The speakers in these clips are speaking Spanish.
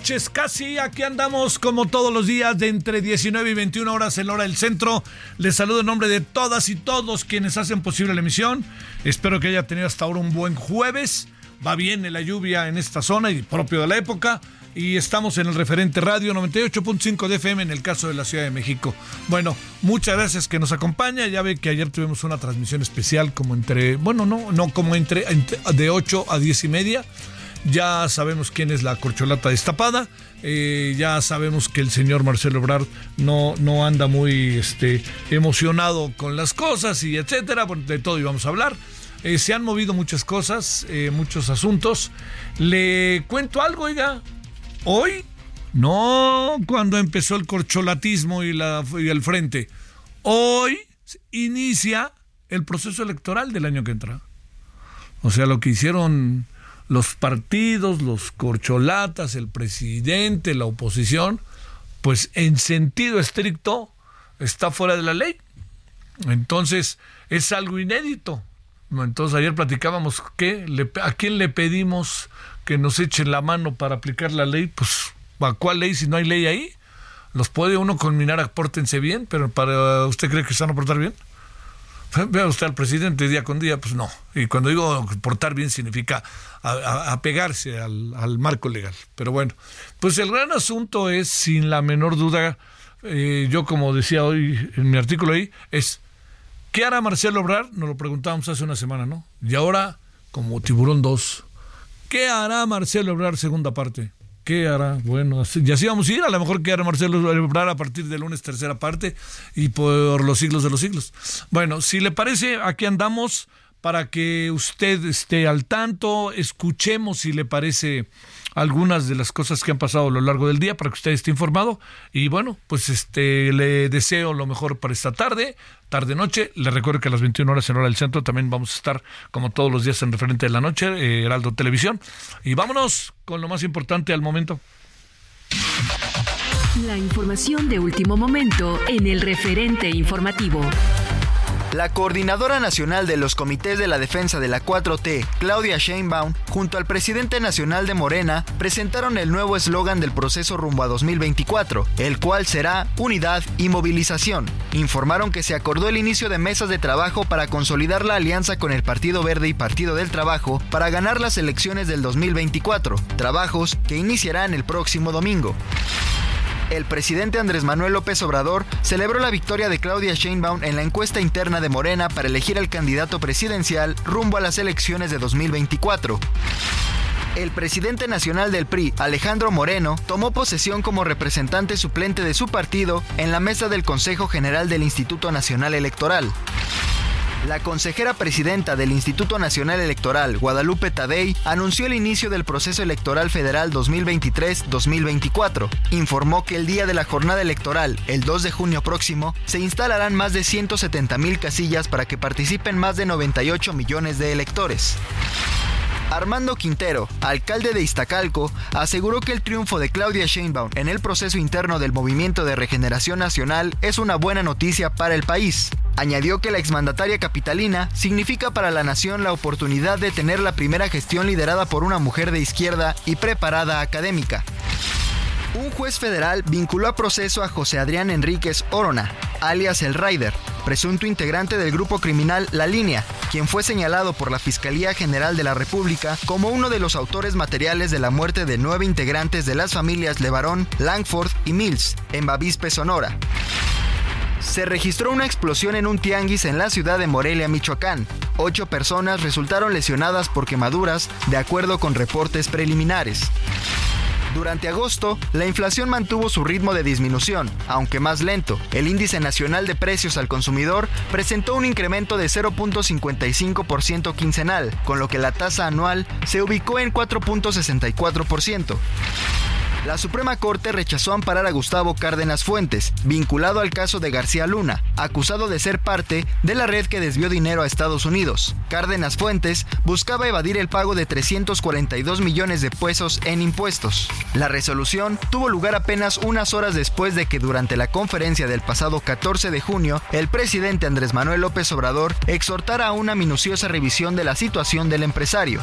Noches casi. Aquí andamos como todos los días de entre 19 y 21 horas en la hora del centro. Les saludo en nombre de todas y todos quienes hacen posible la emisión. Espero que haya tenido hasta ahora un buen jueves. Va bien la lluvia en esta zona y propio de la época. Y estamos en el referente radio 98.5 de FM en el caso de la Ciudad de México. Bueno, muchas gracias que nos acompaña. Ya ve que ayer tuvimos una transmisión especial como entre, bueno, no, no, como entre, entre de 8 a 10 y media. Ya sabemos quién es la corcholata destapada. eh, ya sabemos que el señor Marcelo Ebrard no, no anda muy este, emocionado con las cosas y etcétera. De todo íbamos a hablar. Eh, se han movido muchas cosas, eh, muchos asuntos. Le cuento algo, oiga. Hoy, no cuando empezó el corcholatismo y, la, y el frente. Hoy inicia el proceso electoral del año que entra. O sea, lo que hicieron los partidos, los corcholatas, el presidente, la oposición, pues en sentido estricto está fuera de la ley. Entonces, es algo inédito. Entonces, ayer platicábamos que a quién le pedimos que nos echen la mano para aplicar la ley. Pues, ¿a cuál ley si no hay ley ahí? Los puede uno conminar a pórtense bien, pero para usted cree que se van a portar bien. Vea usted al presidente día con día, pues no. Y cuando digo portar bien significa apegarse al, al, marco legal. Pero bueno, pues el gran asunto es, sin la menor duda, eh, yo como decía hoy en mi artículo ahí, es, ¿qué hará Marcelo Obrar? Nos lo preguntábamos hace una semana, ¿no? Y ahora, como Tiburón 2, ¿qué hará Marcelo Obrar segunda parte? ¿Qué hará? Bueno, así, y así vamos a ir. A lo mejor que hará Marcelo Ebrard a partir del lunes, tercera parte, y por los siglos de los siglos. Bueno, si le parece, aquí andamos para que usted esté al tanto, escuchemos si le parece algunas de las cosas que han pasado a lo largo del día para que usted esté informado y bueno, pues este le deseo lo mejor para esta tarde, tarde noche, le recuerdo que a las 21 horas en hora del centro también vamos a estar como todos los días en referente de la noche, eh, Heraldo Televisión y vámonos con lo más importante al momento. La información de último momento en el referente informativo. La coordinadora nacional de los comités de la defensa de la 4T, Claudia Sheinbaum, junto al presidente nacional de Morena, presentaron el nuevo eslogan del proceso rumbo a 2024, el cual será unidad y movilización. Informaron que se acordó el inicio de mesas de trabajo para consolidar la alianza con el Partido Verde y Partido del Trabajo para ganar las elecciones del 2024, trabajos que iniciarán el próximo domingo. El presidente Andrés Manuel López Obrador celebró la victoria de Claudia Sheinbaum en la encuesta interna de Morena para elegir al candidato presidencial rumbo a las elecciones de 2024. El presidente nacional del PRI, Alejandro Moreno, tomó posesión como representante suplente de su partido en la mesa del Consejo General del Instituto Nacional Electoral. La consejera presidenta del Instituto Nacional Electoral, Guadalupe Tadei, anunció el inicio del proceso electoral federal 2023-2024. Informó que el día de la jornada electoral, el 2 de junio próximo, se instalarán más de 170 mil casillas para que participen más de 98 millones de electores. Armando Quintero, alcalde de Iztacalco, aseguró que el triunfo de Claudia Sheinbaum en el proceso interno del Movimiento de Regeneración Nacional es una buena noticia para el país. Añadió que la exmandataria capitalina significa para la nación la oportunidad de tener la primera gestión liderada por una mujer de izquierda y preparada académica. Un juez federal vinculó a proceso a José Adrián Enríquez Orona, alias El Rider, presunto integrante del grupo criminal La Línea, quien fue señalado por la Fiscalía General de la República como uno de los autores materiales de la muerte de nueve integrantes de las familias Levarón, Langford y Mills, en Bavispe, Sonora. Se registró una explosión en un tianguis en la ciudad de Morelia, Michoacán. Ocho personas resultaron lesionadas por quemaduras, de acuerdo con reportes preliminares. Durante agosto, la inflación mantuvo su ritmo de disminución, aunque más lento. El índice nacional de precios al consumidor presentó un incremento de 0.55% quincenal, con lo que la tasa anual se ubicó en 4.64%. La Suprema Corte rechazó amparar a Gustavo Cárdenas Fuentes, vinculado al caso de García Luna, acusado de ser parte de la red que desvió dinero a Estados Unidos. Cárdenas Fuentes buscaba evadir el pago de 342 millones de pesos en impuestos. La resolución tuvo lugar apenas unas horas después de que durante la conferencia del pasado 14 de junio, el presidente Andrés Manuel López Obrador exhortara a una minuciosa revisión de la situación del empresario.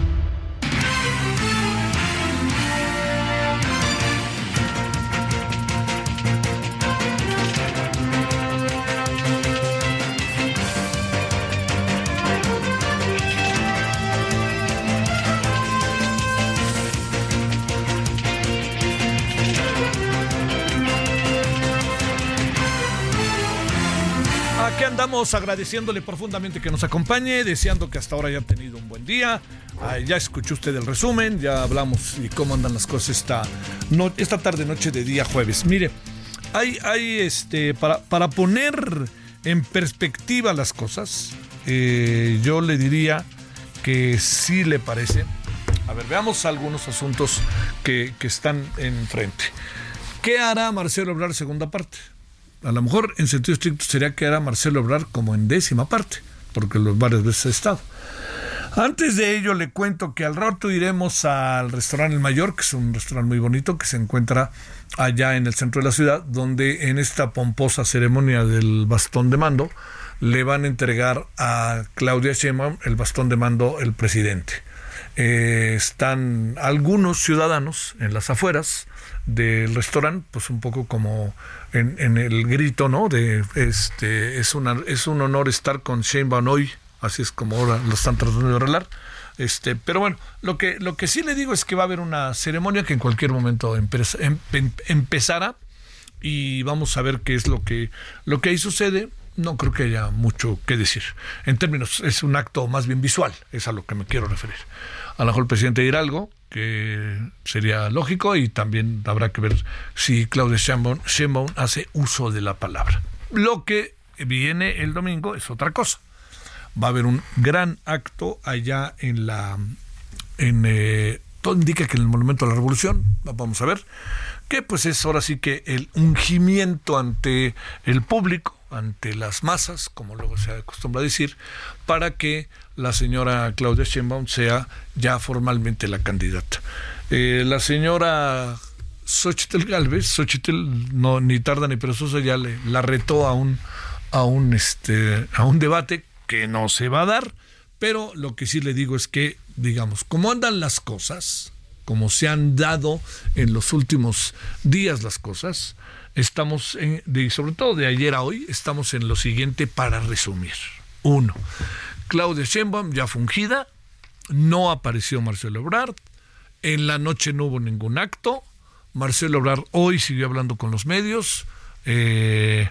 Agradeciéndole profundamente que nos acompañe, deseando que hasta ahora haya tenido un buen día. Ah, ya escuchó usted el resumen, ya hablamos y cómo andan las cosas esta, esta tarde noche de día jueves. Mire, hay, hay este, para, para poner en perspectiva las cosas, eh, yo le diría que sí le parece. A ver, veamos algunos asuntos que, que están enfrente. ¿Qué hará Marcelo Obrar segunda parte? A lo mejor en sentido estricto sería que era Marcelo Obrar como en décima parte, porque los varias veces ha estado. Antes de ello le cuento que al rato iremos al restaurante El Mayor, que es un restaurante muy bonito que se encuentra allá en el centro de la ciudad, donde en esta pomposa ceremonia del bastón de mando le van a entregar a Claudia Sheinbaum el bastón de mando el presidente. Eh, están algunos ciudadanos en las afueras del restaurante, pues un poco como en, en, el grito, ¿no? De este es una es un honor estar con Sheinbaum hoy, así es como ahora lo están tratando de arreglar. Este, pero bueno, lo que lo que sí le digo es que va a haber una ceremonia que en cualquier momento em, em, empezará y vamos a ver qué es lo que lo que ahí sucede. No creo que haya mucho que decir. En términos, es un acto más bien visual, es a lo que me quiero referir. A lo mejor el presidente dirá algo, que sería lógico y también habrá que ver si Claudia Sheinbaum, hace uso de la palabra. Lo que viene el domingo es otra cosa. Va a haber un gran acto allá en la... En, eh, todo indica que en el Monumento a la Revolución, vamos a ver, que pues es ahora sí que el ungimiento ante el público, ante las masas, como luego se acostumbra a decir, para que la señora Claudia Sheinbaum sea ya formalmente la candidata. Eh, la señora Xochitl Galvez, Xochitl no ni tarda ni perezosa ya le la retó a un a un este a un debate que no se va a dar, pero lo que sí le digo es que digamos, como andan las cosas, como se han dado en los últimos días las cosas, estamos en, sobre todo de ayer a hoy, estamos en lo siguiente para resumir. Uno, Claudia Sheinbaum ya fungida, no apareció Marcelo Ebrard, en la noche no hubo ningún acto, Marcelo Ebrard hoy siguió hablando con los medios, eh,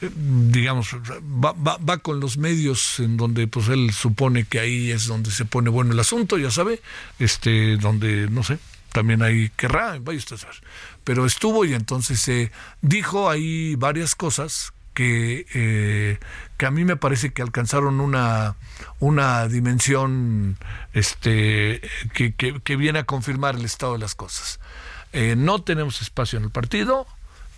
digamos, va, va, va, con los medios en donde pues él supone que ahí es donde se pone bueno el asunto, ya sabe, este, donde, no sé, también ahí querrá, vaya a saber. Pero estuvo y entonces se eh, dijo ahí varias cosas que, eh, que a mí me parece que alcanzaron una, una dimensión este, que, que, que viene a confirmar el estado de las cosas. Eh, no tenemos espacio en el partido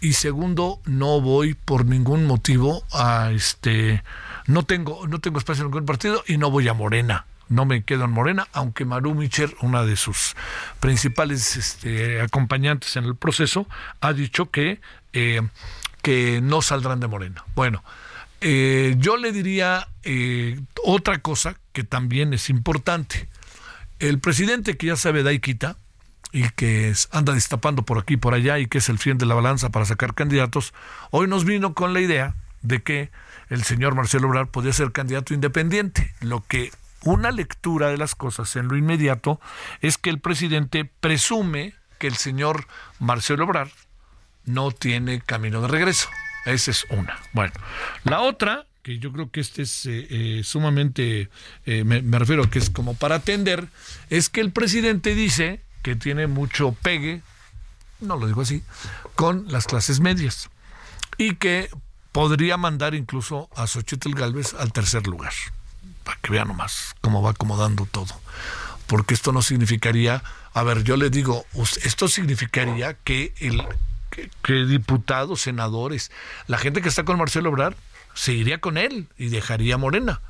y segundo, no voy por ningún motivo a este no tengo no tengo espacio en ningún partido y no voy a Morena. No me quedo en Morena, aunque Maru Micher, una de sus principales este, acompañantes en el proceso, ha dicho que, eh, que no saldrán de Morena. Bueno, eh, yo le diría eh, otra cosa que también es importante. El presidente que ya sabe da y quita, y que anda destapando por aquí y por allá y que es el fin de la balanza para sacar candidatos, hoy nos vino con la idea de que el señor Marcelo Obrador podía ser candidato independiente, lo que una lectura de las cosas en lo inmediato es que el presidente presume que el señor Marcelo Obrador no tiene camino de regreso. Esa es una. Bueno, la otra, que yo creo que este es eh, eh, sumamente, eh, me, me refiero que es como para atender, es que el presidente dice que tiene mucho pegue, no lo digo así, con las clases medias y que podría mandar incluso a Xochitl Galvez al tercer lugar para que vean nomás cómo va acomodando todo. Porque esto no significaría, a ver, yo le digo, esto significaría que el que, diputados, senadores, la gente que está con Marcelo Obrar, seguiría con él y dejaría Morena,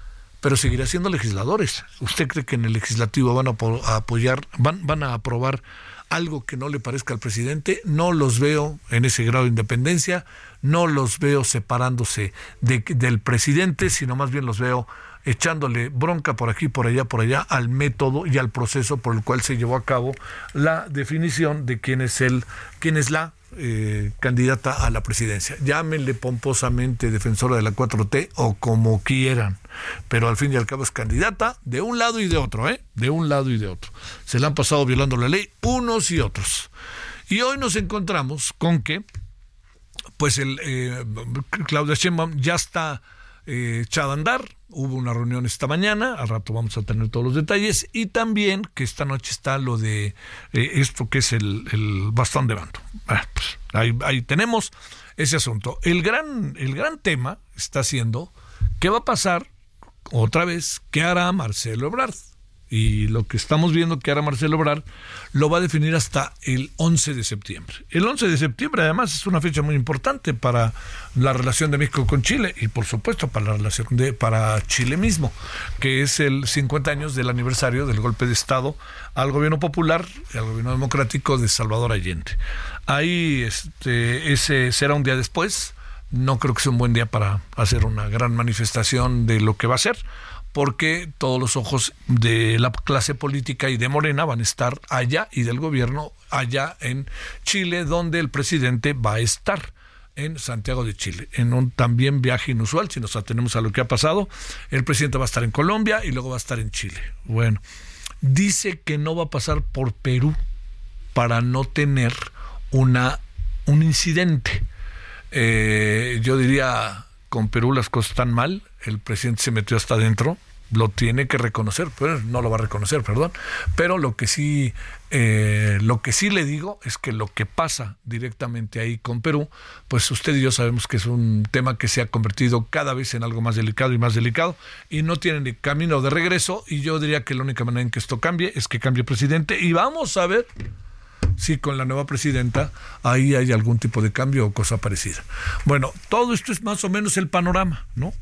pero seguiría siendo legisladores. ¿Usted cree que en el legislativo van a, apoyar, van, van a aprobar algo que no le parezca al presidente? No los veo en ese grado de independencia, no los veo separándose del presidente, sino más bien los veo echándole bronca por aquí, por allá, por allá al método y al proceso por el cual se llevó a cabo la definición de quién es el, quién es la eh, candidata a la presidencia. Llámenle pomposamente defensora de la 4T o como quieran, pero al fin y al cabo es candidata de un lado y de otro, ¿eh? De un lado y de otro. Se le han pasado violando la ley unos y otros. Y hoy nos encontramos con que, pues el eh, Claudia Sheinbaum ya está eh, echada a andar, Hubo una reunión esta mañana, al rato vamos a tener todos los detalles, y también que esta noche está lo de eh, esto que es el, bastón de bando. Ah, pues, ahí, ahí, tenemos ese asunto. El gran, el gran tema está siendo qué va a pasar otra vez, qué hará Marcelo Ebrard y lo que estamos viendo que ahora Marcelo Obrar lo va a definir hasta el 11 de septiembre. El 11 de septiembre además es una fecha muy importante para la relación de México con Chile y por supuesto para la relación de para Chile mismo, que es el 50 años del aniversario del golpe de estado al gobierno popular y al gobierno democrático de Salvador Allende. Ahí este ese será un día después, no creo que sea un buen día para hacer una gran manifestación de lo que va a ser porque todos los ojos de la clase política y de Morena van a estar allá y del gobierno allá en Chile, donde el presidente va a estar en Santiago de Chile, en un también viaje inusual, si nos atenemos a lo que ha pasado. El presidente va a estar en Colombia y luego va a estar en Chile. Bueno, dice que no va a pasar por Perú para no tener una un incidente. Eh, yo diría, con Perú las cosas están mal, el presidente se metió hasta adentro, lo tiene que reconocer, pero no lo va a reconocer, perdón. Pero lo que sí, eh, lo que sí le digo es que lo que pasa directamente ahí con Perú, pues usted y yo sabemos que es un tema que se ha convertido cada vez en algo más delicado y más delicado y no tiene ni camino de regreso. Y yo diría que la única manera en que esto cambie es que cambie presidente y vamos a ver si con la nueva presidenta ahí hay algún tipo de cambio o cosa parecida. Bueno, todo esto es más o menos el panorama, ¿no?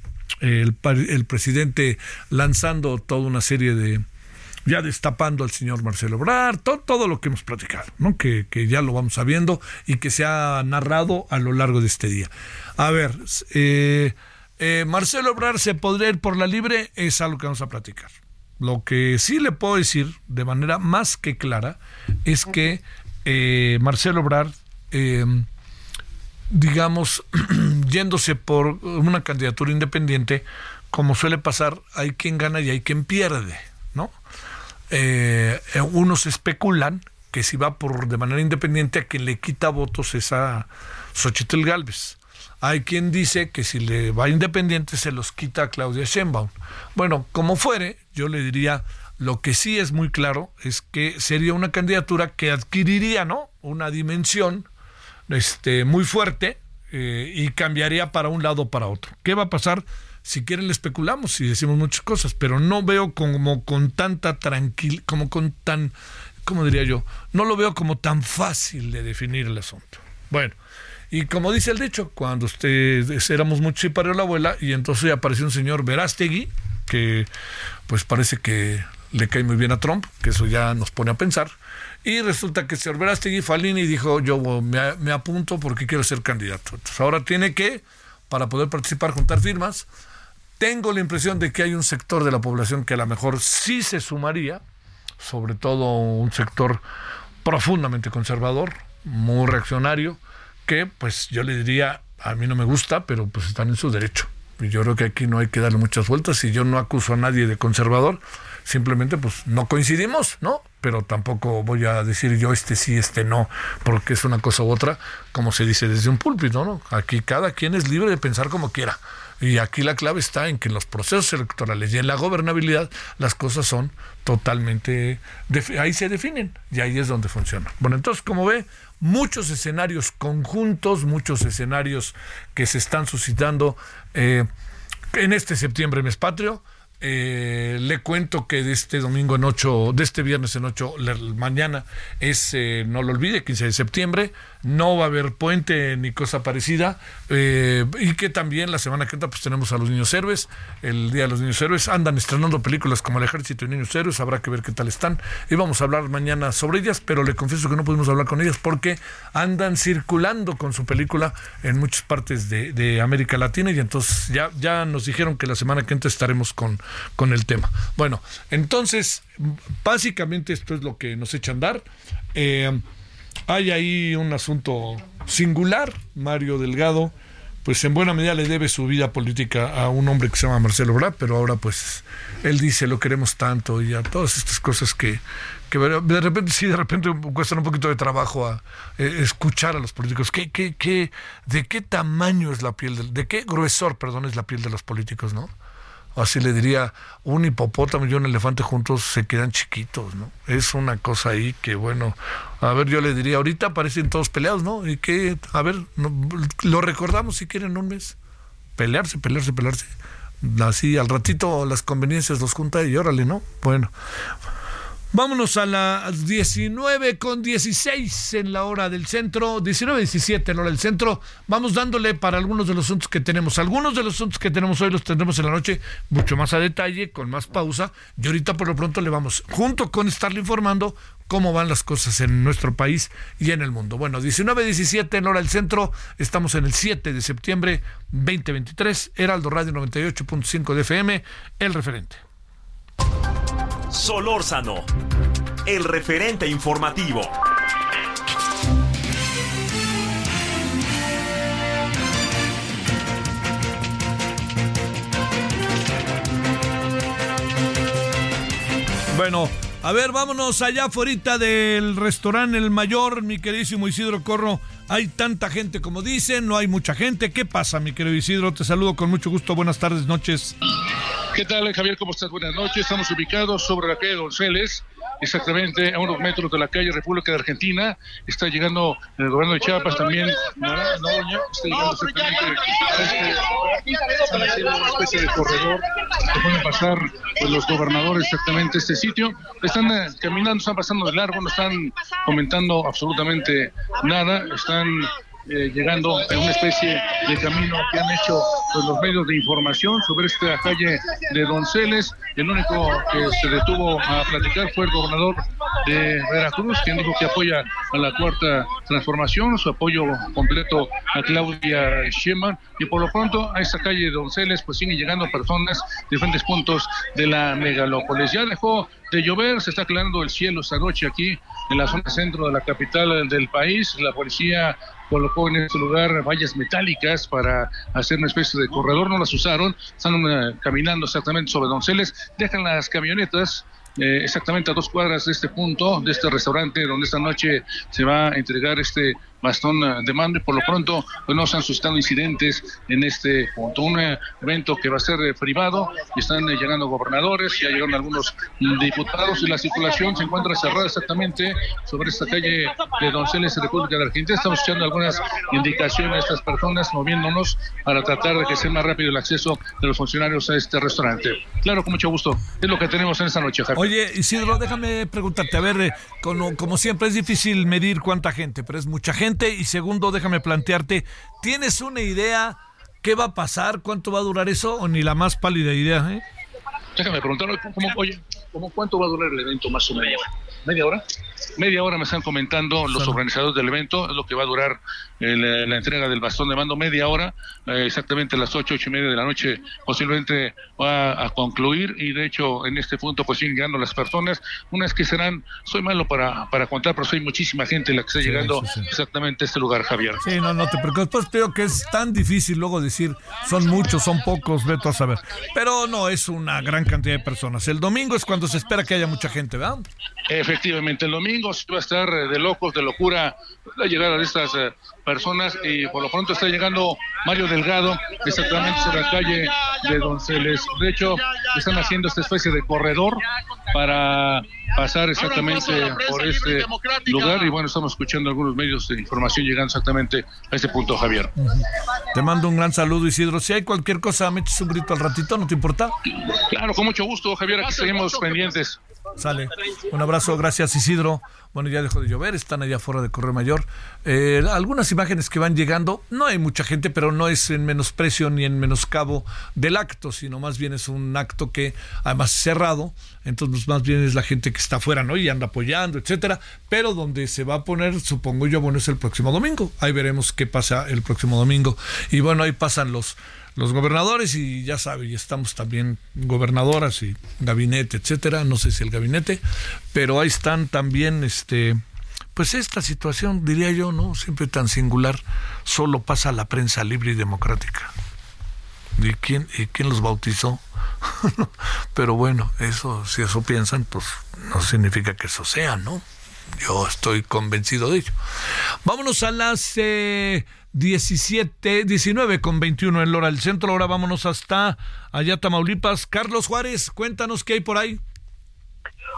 el, presidente lanzando toda una serie de, ya destapando al señor Marcelo Obrar, todo, todo lo que hemos platicado, ¿no? Que, que, ya lo vamos sabiendo y que se ha narrado a lo largo de este día. A ver, eh, eh, Marcelo Obrar se podría ir por la libre, es algo que vamos a platicar. Lo que sí le puedo decir de manera más que clara es que eh, Marcelo Obrar digamos, yéndose por una candidatura independiente, como suele pasar, hay quien gana y hay quien pierde, ¿no? Eh, unos especulan que si va por de manera independiente a quien le quita votos es a Xochitl Galvez. Hay quien dice que si le va independiente se los quita a Claudia Sheinbaum. Bueno, como fuere, yo le diría, lo que sí es muy claro es que sería una candidatura que adquiriría, ¿no? Una dimensión este, muy fuerte eh, y cambiaría para un lado o para otro. ¿Qué va a pasar? Si quieren le especulamos y decimos muchas cosas, pero no veo como con tanta tranquilidad, como con tan, ¿cómo diría yo? No lo veo como tan fácil de definir el asunto. Bueno, y como dice el dicho, cuando ustedes éramos muchos y parió la abuela, y entonces apareció un señor Verástegui, que pues parece que le cae muy bien a Trump, que eso ya nos pone a pensar. Y resulta que señor Verástegui Falini dijo, yo me, apunto porque quiero ser candidato. Entonces ahora tiene que, para poder participar, juntar firmas. Tengo la impresión de que hay un sector de la población que a lo mejor sí se sumaría, sobre todo un sector profundamente conservador, muy reaccionario, que pues yo le diría, a mí no me gusta, pero pues están en su derecho. Yo creo que aquí no hay que darle muchas vueltas y yo no acuso a nadie de conservador simplemente pues no coincidimos, ¿no? Pero tampoco voy a decir yo este sí, este no, porque es una cosa u otra, como se dice desde un púlpito, ¿no? Aquí cada quien es libre de pensar como quiera. Y aquí la clave está en que en los procesos electorales y en la gobernabilidad las cosas son totalmente, ahí se definen y ahí es donde funciona. Bueno, entonces como ve, muchos escenarios conjuntos, muchos escenarios que se están suscitando eh, en este septiembre mes patrio eh, le cuento que de este domingo en 8, de este viernes en 8, mañana es, eh, no lo olvide, 15 de septiembre, no va a haber puente ni cosa parecida, eh, y que también la semana que entra pues tenemos a los niños héroes, el Día de los Niños Héroes, andan estrenando películas como El Ejército de Niños Héroes, habrá que ver qué tal están, y vamos a hablar mañana sobre ellas, pero le confieso que no pudimos hablar con ellas porque andan circulando con su película en muchas partes de, de América Latina, y entonces ya, ya nos dijeron que la semana que entra estaremos con con el tema. Bueno, entonces, básicamente esto es lo que nos echa a andar. Eh, hay ahí un asunto singular, Mario Delgado, pues en buena medida le debe su vida política a un hombre que se llama Marcelo Brad, pero ahora pues él dice lo queremos tanto y a todas estas cosas que, que de repente sí, de repente cuestan un poquito de trabajo a eh, escuchar a los políticos. ¿Qué, qué, qué, ¿De qué tamaño es la piel, de, de qué gruesor, perdón, es la piel de los políticos, no? Así le diría, un hipopótamo y un elefante juntos se quedan chiquitos, ¿no? Es una cosa ahí que, bueno, a ver, yo le diría, ahorita parecen todos peleados, ¿no? Y que, a ver, lo recordamos si quieren un mes. Pelearse, pelearse, pelearse. Así al ratito las conveniencias los junta y órale, ¿no? Bueno. Vámonos a las 19 con 16 en la hora del centro, 19 17 en la hora del centro. Vamos dándole para algunos de los asuntos que tenemos. Algunos de los asuntos que tenemos hoy los tendremos en la noche mucho más a detalle, con más pausa. Y ahorita por lo pronto le vamos, junto con estarle informando cómo van las cosas en nuestro país y en el mundo. Bueno, 19 17 en la hora del centro. Estamos en el 7 de septiembre 2023. Heraldo Radio 98.5 de FM, el referente. Solórzano, el referente informativo. Bueno, a ver, vámonos allá afuera del restaurante El Mayor, mi queridísimo Isidro Corro. Hay tanta gente como dicen, no hay mucha gente. ¿Qué pasa, mi querido Isidro? Te saludo con mucho gusto. Buenas tardes, noches. ¿Qué tal, Javier? ¿Cómo estás? Buenas noches. Estamos ubicados sobre la calle Donceles, exactamente a unos metros de la calle República de Argentina. Está llegando el gobierno de Chiapas también, Noroña, está llegando exactamente a este, una especie de corredor que pueden pasar pues, los gobernadores exactamente este sitio. Están eh, caminando, están pasando de largo, no están comentando absolutamente nada, están eh, llegando en una especie de camino que han hecho pues, los medios de información sobre esta calle de Donceles. El único que se detuvo a platicar fue el gobernador de Veracruz, quien dijo que apoya a la cuarta transformación, su apoyo completo a Claudia Sheinbaum y por lo pronto a esta calle de Donceles pues siguen llegando personas de diferentes puntos de la megalópolis. Ya dejó de llover, se está aclarando el cielo esta noche aquí en la zona centro de la capital del país. La policía colocó en este lugar vallas metálicas para hacer una especie de corredor, no las usaron, están eh, caminando exactamente sobre Donceles, dejan las camionetas eh, exactamente a dos cuadras de este punto, de este restaurante donde esta noche se va a entregar este bastón eh, de mando y por lo pronto pues, no se han suscitado incidentes en este punto. Un eh, evento que va a ser privado y están llegando gobernadores, ya llegaron algunos diputados y la circulación se encuentra cerrada exactamente sobre esta calle de Donceles, República de Argentina. Estamos escuchando algunas indicaciones a estas personas moviéndonos para tratar de que sea más rápido el acceso de los funcionarios a este restaurante. Claro, con mucho gusto. Es lo que tenemos en esta noche, Javier. Oye, Isidro, déjame preguntarte, a ver, eh, como, como siempre es difícil medir cuánta gente, pero es mucha gente. Y segundo, déjame plantearte, ¿tienes una idea qué va a pasar? ¿Cuánto va a durar eso? ¿O ni la más pálida idea? Eh? Déjame preguntar, ¿cómo, oye, ¿cómo cuánto va a durar el evento más o menos? ¿Media hora? Media hora me están comentando los organizadores del evento, es lo que va a durar la entrega del bastón de mando, media hora, eh, exactamente a las ocho, ocho y media de la noche posiblemente va a concluir y de hecho en este punto pues siguen llegando las personas, unas que serán, soy malo para, para contar, pero soy muchísima gente la que está llegando exactamente a este lugar, Javier. Sí, no, no te preocupes, pues creo que es tan difícil luego decir son muchos, son pocos, veto a saber, pero no es una gran cantidad de personas. El domingo es cuando se espera que haya mucha gente, ¿verdad? Efectivamente, el domingo va a estar eh, de locos, de locura la llegada de estas eh, personas y por lo pronto está llegando Mario Delgado exactamente en la calle de Donceles. De hecho, están haciendo esta especie de corredor para pasar exactamente por este lugar y bueno, estamos escuchando algunos medios de información llegando exactamente a este punto, Javier. Te mando un gran saludo, Isidro. Si hay cualquier cosa, me eches un grito al ratito, ¿no te importa? Claro, con mucho gusto, Javier, aquí seguimos pendientes. Sale. Un abrazo, gracias Isidro. Bueno, ya dejó de llover, están allá afuera de Correo Mayor. Eh, algunas imágenes que van llegando, no hay mucha gente, pero no es en menosprecio ni en menoscabo del acto, sino más bien es un acto que además cerrado, entonces más bien es la gente que está afuera, ¿no? Y anda apoyando, etcétera, pero donde se va a poner, supongo yo, bueno, es el próximo domingo. Ahí veremos qué pasa el próximo domingo. Y bueno, ahí pasan los los gobernadores y ya sabe, y estamos también gobernadoras y gabinete, etcétera, no sé si el gabinete, pero ahí están también este pues esta situación, diría yo, ¿no? Siempre tan singular, solo pasa la prensa libre y democrática. ¿Y quién, y quién los bautizó? pero bueno, eso, si eso piensan, pues no significa que eso sea, ¿no? Yo estoy convencido de ello. Vámonos a las eh, 17, 19 con 21 en Lora del Centro. Ahora vámonos hasta allá Tamaulipas. Carlos Juárez, cuéntanos qué hay por ahí.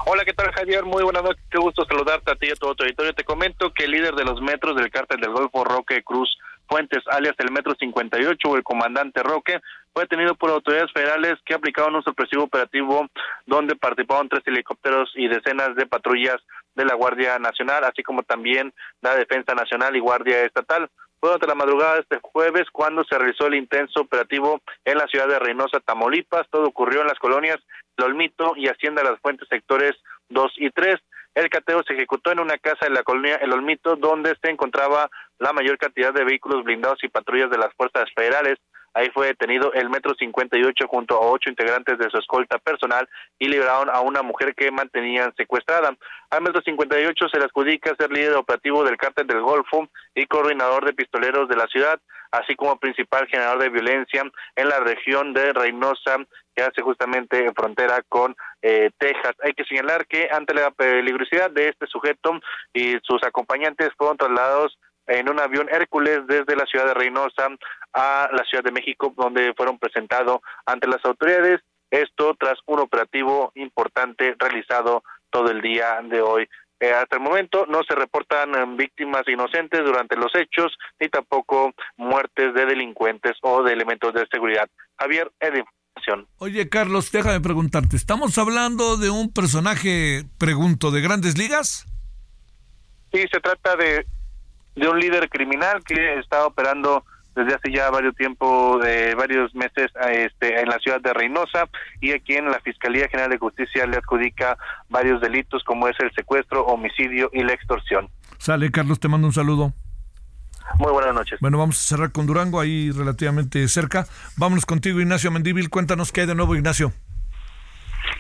Hola, ¿qué tal Javier? Muy buenas noches, qué gusto saludarte a ti y a todo tu auditorio. Te comento que el líder de los metros del cártel del Golfo, Roque Cruz Fuentes, alias el Metro 58 o el comandante Roque, fue detenido por autoridades federales que aplicaron un sorpresivo operativo donde participaron tres helicópteros y decenas de patrullas de la Guardia Nacional, así como también la Defensa Nacional y Guardia Estatal durante la madrugada de este jueves cuando se realizó el intenso operativo en la ciudad de Reynosa, Tamaulipas. Todo ocurrió en las colonias Lolmito y Hacienda Las Fuentes, sectores 2 y 3. El cateo se ejecutó en una casa de la colonia El Olmito, donde se encontraba la mayor cantidad de vehículos blindados y patrullas de las fuerzas federales. Ahí fue detenido el Metro 58 junto a ocho integrantes de su escolta personal y liberaron a una mujer que mantenían secuestrada. Al Metro 58 se le adjudica ser líder operativo del cártel del Golfo y coordinador de pistoleros de la ciudad, así como principal generador de violencia en la región de Reynosa, que hace justamente frontera con eh, Texas. Hay que señalar que ante la peligrosidad de este sujeto y sus acompañantes fueron trasladados en un avión Hércules desde la ciudad de Reynosa a la Ciudad de México, donde fueron presentados ante las autoridades. Esto tras un operativo importante realizado todo el día de hoy. Eh, hasta el momento no se reportan eh, víctimas inocentes durante los hechos, ni tampoco muertes de delincuentes o de elementos de seguridad. Javier, información. Oye, Carlos, déjame preguntarte, ¿estamos hablando de un personaje, pregunto, de grandes ligas? Sí, se trata de de un líder criminal que está operando desde hace ya varios tiempo, de varios meses, este, en la ciudad de Reynosa y aquí en la Fiscalía General de Justicia le adjudica varios delitos como es el secuestro, homicidio y la extorsión. Sale, Carlos, te mando un saludo. Muy buenas noches. Bueno, vamos a cerrar con Durango, ahí relativamente cerca. Vámonos contigo, Ignacio Mendíbil. Cuéntanos qué hay de nuevo, Ignacio.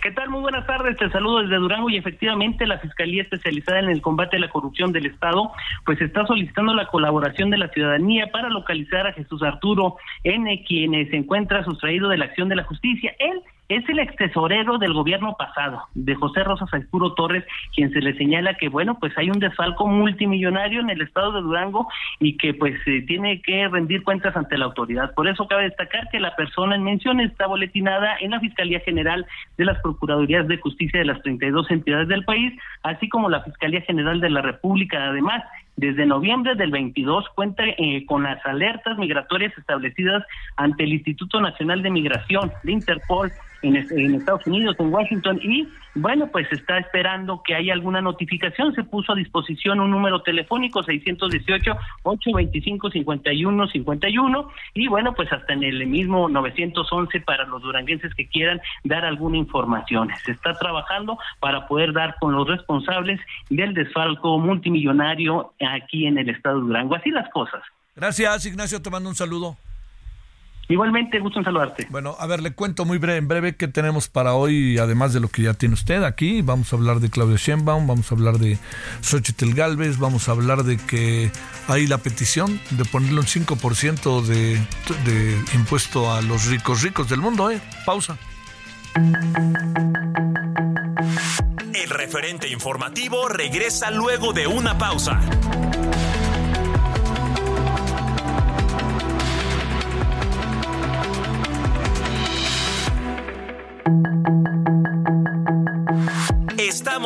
¿Qué tal? Muy buenas tardes. Te saludo desde Durango y efectivamente la Fiscalía Especializada en el Combate a la Corrupción del Estado pues está solicitando la colaboración de la ciudadanía para localizar a Jesús Arturo N, quien se encuentra sustraído de la acción de la justicia. Él es el ex tesorero del gobierno pasado, de José Rosa Saipuro Torres, quien se le señala que, bueno, pues hay un desfalco multimillonario en el estado de Durango y que pues tiene que rendir cuentas ante la autoridad. Por eso cabe destacar que la persona en mención está boletinada en la Fiscalía General de las Procuradurías de Justicia de las 32 entidades del país, así como la Fiscalía General de la República. Además, desde noviembre del 22 cuenta eh, con las alertas migratorias establecidas ante el Instituto Nacional de Migración, de Interpol, en, Estados Unidos, en Washington, y bueno, pues está esperando que haya alguna notificación. Se puso a disposición un número telefónico 618-825-5151 y bueno, pues hasta en el mismo 911 para los duranguenses que quieran dar alguna información. Se está trabajando para poder dar con los responsables del desfalco multimillonario aquí en el estado de Durango. Así las cosas. Gracias, Ignacio. Te mando un saludo. Igualmente, gusto en saludarte. Bueno, a ver, le cuento muy breve, en breve qué tenemos para hoy, además de lo que ya tiene usted aquí. Vamos a hablar de Claudio Sheinbaum, vamos a hablar de Xochitl Galvez, vamos a hablar de que hay la petición de ponerle un 5% de, de impuesto a los ricos ricos del mundo, ¿eh? Pausa. El referente informativo regresa luego de una pausa.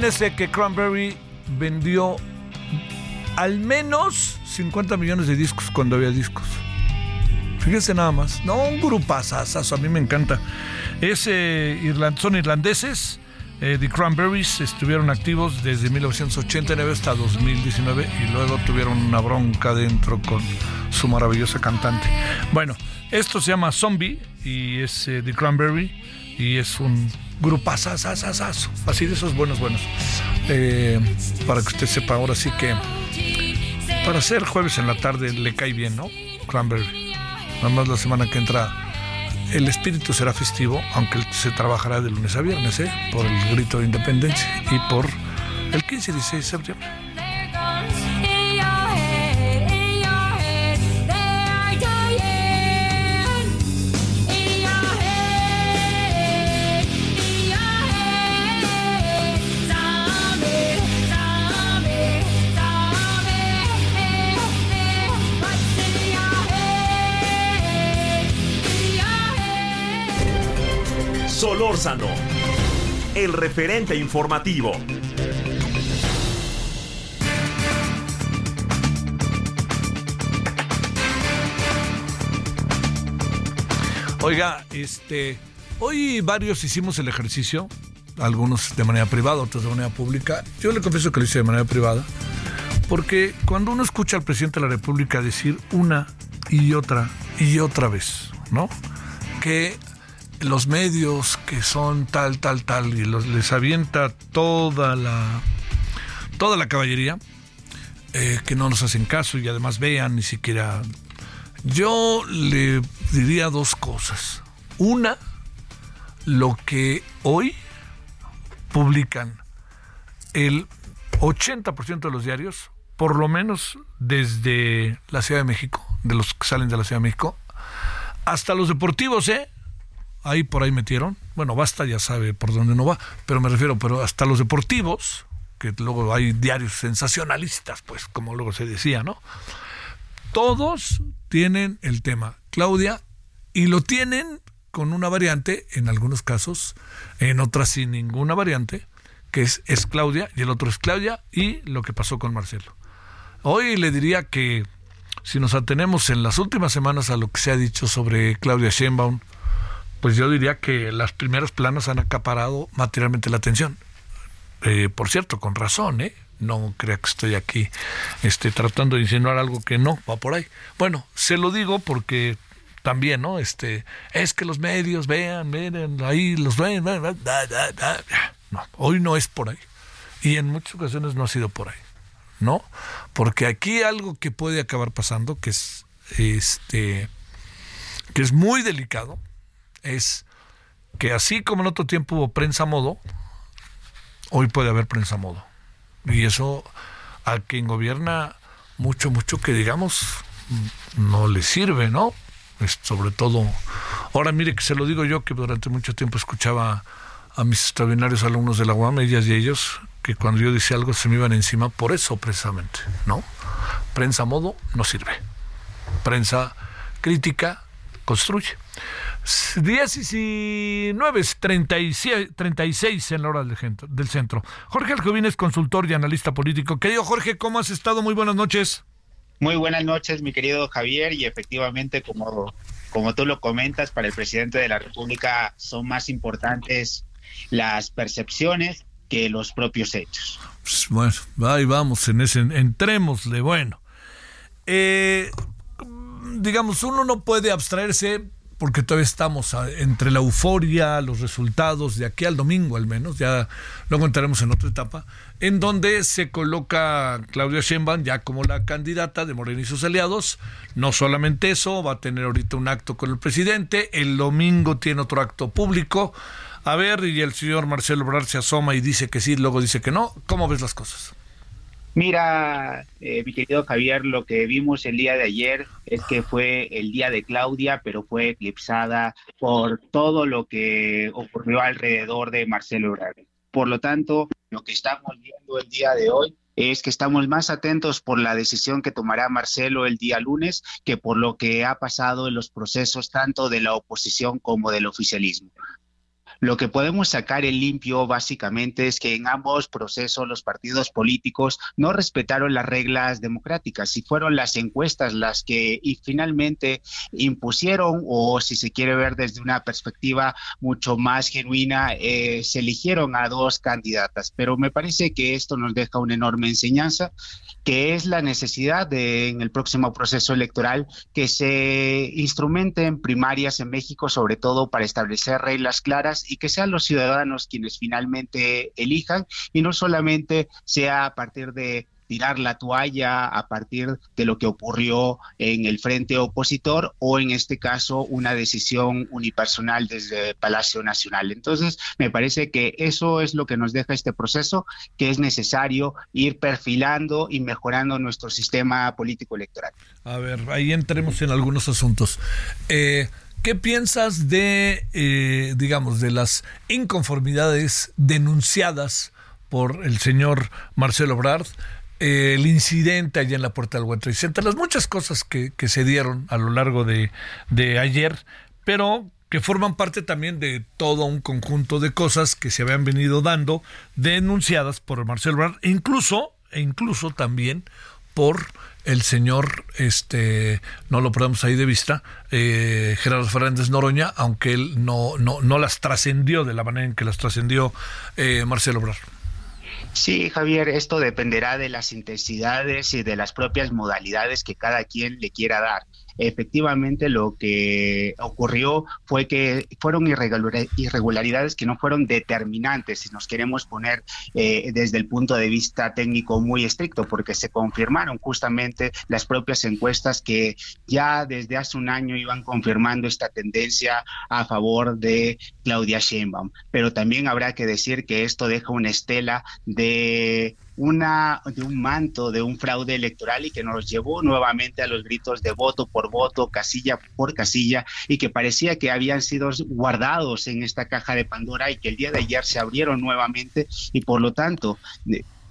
Imagínese que Cranberry vendió al menos 50 millones de discos cuando había discos. Fíjese nada más. No, un grupazazazo, a mí me encanta. Es, son irlandeses. Eh, The Cranberries estuvieron activos desde 1989 hasta 2019 y luego tuvieron una bronca dentro con su maravillosa cantante. Bueno, esto se llama Zombie y es eh, The Cranberry y es un grupazazazazo, así de esos buenos, buenos. Eh, para que usted sepa, ahora sí que para ser jueves en la tarde le cae bien, ¿no? Cranberry. Nada más la semana que entra el espíritu será festivo, aunque se trabajará de lunes a viernes, ¿eh? Por el grito de independencia y por el 15 y 16 de septiembre. Solórzano, el referente informativo. Oiga, este, hoy varios hicimos el ejercicio, algunos de manera privada, otros de manera pública. Yo le confieso que lo hice de manera privada, porque cuando uno escucha al presidente de la República decir una y otra y otra vez, ¿no? Que los medios que son tal, tal, tal, y les avienta toda la, toda la caballería, eh, que no nos hacen caso y además vean ni siquiera. Yo le diría dos cosas. Una, lo que hoy publican el 80% de los diarios, por lo menos desde la Ciudad de México, de los que salen de la Ciudad de México, hasta los deportivos, ¿eh? Ahí por ahí metieron, bueno, basta, ya sabe por dónde no va, pero me refiero, pero hasta los deportivos, que luego hay diarios sensacionalistas, pues como luego se decía, ¿no? Todos tienen el tema, Claudia, y lo tienen con una variante, en algunos casos, en otras sin ninguna variante, que es, es Claudia, y el otro es Claudia, y lo que pasó con Marcelo. Hoy le diría que si nos atenemos en las últimas semanas a lo que se ha dicho sobre Claudia Sheinbaum, pues yo diría que las primeras planas han acaparado materialmente la atención. Eh, por cierto, con razón, ¿eh? No crea que estoy aquí este, tratando de insinuar algo que no va por ahí. Bueno, se lo digo porque también, ¿no? Este, es que los medios vean, miren, ahí los ven, no, hoy no es por ahí. Y en muchas ocasiones no ha sido por ahí, ¿no? Porque aquí algo que puede acabar pasando, que es este, que es muy delicado, es que así como en otro tiempo hubo prensa modo, hoy puede haber prensa modo. Y eso a quien gobierna mucho, mucho que digamos no le sirve, ¿no? sobre todo, ahora mire que se lo digo yo que durante mucho tiempo escuchaba a mis extraordinarios alumnos de la UAM, ellas y ellos, que cuando yo decía algo se me iban encima por eso precisamente, ¿no? Prensa modo no sirve. Prensa crítica construye. 19, 36, 36 en la hora del, del centro. Jorge Aljovín es consultor y analista político. Querido Jorge, ¿cómo has estado? Muy buenas noches. Muy buenas noches, mi querido Javier, y efectivamente, como, como tú lo comentas, para el presidente de la República son más importantes las percepciones que los propios hechos. Pues, bueno, ahí vamos, en ese, entrémosle, bueno. Eh, digamos, uno no puede abstraerse porque todavía estamos entre la euforia, los resultados de aquí al domingo al menos, ya luego entraremos en otra etapa, en donde se coloca Claudia Sheinbaum ya como la candidata de Morena y sus aliados. No solamente eso, va a tener ahorita un acto con el presidente, el domingo tiene otro acto público. A ver, y el señor Marcelo Obrador se asoma y dice que sí, luego dice que no. ¿Cómo ves las cosas? Mira, eh, mi querido Javier, lo que vimos el día de ayer es que fue el día de Claudia, pero fue eclipsada por todo lo que ocurrió alrededor de Marcelo Ebrard. Por lo tanto, lo que estamos viendo el día de hoy es que estamos más atentos por la decisión que tomará Marcelo el día lunes que por lo que ha pasado en los procesos tanto de la oposición como del oficialismo. Lo que podemos sacar en limpio básicamente es que en ambos procesos los partidos políticos no respetaron las reglas democráticas y fueron las encuestas las que y finalmente impusieron o si se quiere ver desde una perspectiva mucho más genuina, eh, se eligieron a dos candidatas. Pero me parece que esto nos deja una enorme enseñanza que es la necesidad de en el próximo proceso electoral que se instrumenten primarias en México, sobre todo para establecer reglas claras y que sean los ciudadanos quienes finalmente elijan y no solamente sea a partir de tirar la toalla a partir de lo que ocurrió en el frente opositor o en este caso una decisión unipersonal desde Palacio Nacional. Entonces, me parece que eso es lo que nos deja este proceso, que es necesario ir perfilando y mejorando nuestro sistema político electoral. A ver, ahí entremos en algunos asuntos. Eh, ¿Qué piensas de, eh, digamos, de las inconformidades denunciadas por el señor Marcelo Brard? Eh, el incidente allá en la puerta del World Trade Center, las muchas cosas que, se dieron a lo largo de, de ayer, pero que forman parte también de todo un conjunto de cosas que se habían venido dando denunciadas por Marcelo Brard, e incluso, e incluso también por el señor, este, no lo ponemos ahí de vista, eh, Gerardo Fernández Noroña, aunque él no, no, no las trascendió de la manera en que las trascendió eh, Marcelo Obrador. Sí, Javier, esto dependerá de las intensidades y de las propias modalidades que cada quien le quiera dar efectivamente lo que ocurrió fue que fueron irregularidades que no fueron determinantes, si nos queremos poner eh, desde el punto de vista técnico muy estricto, porque se confirmaron justamente las propias encuestas que ya desde hace un año iban confirmando esta tendencia a favor de Claudia Sheinbaum. Pero también habrá que decir que esto deja una estela de una, de un manto de un fraude electoral y que nos llevó nuevamente a los gritos de voto por voto, casilla por casilla, y que parecía que habían sido guardados en esta caja de Pandora y que el día de ayer se abrieron nuevamente y por lo tanto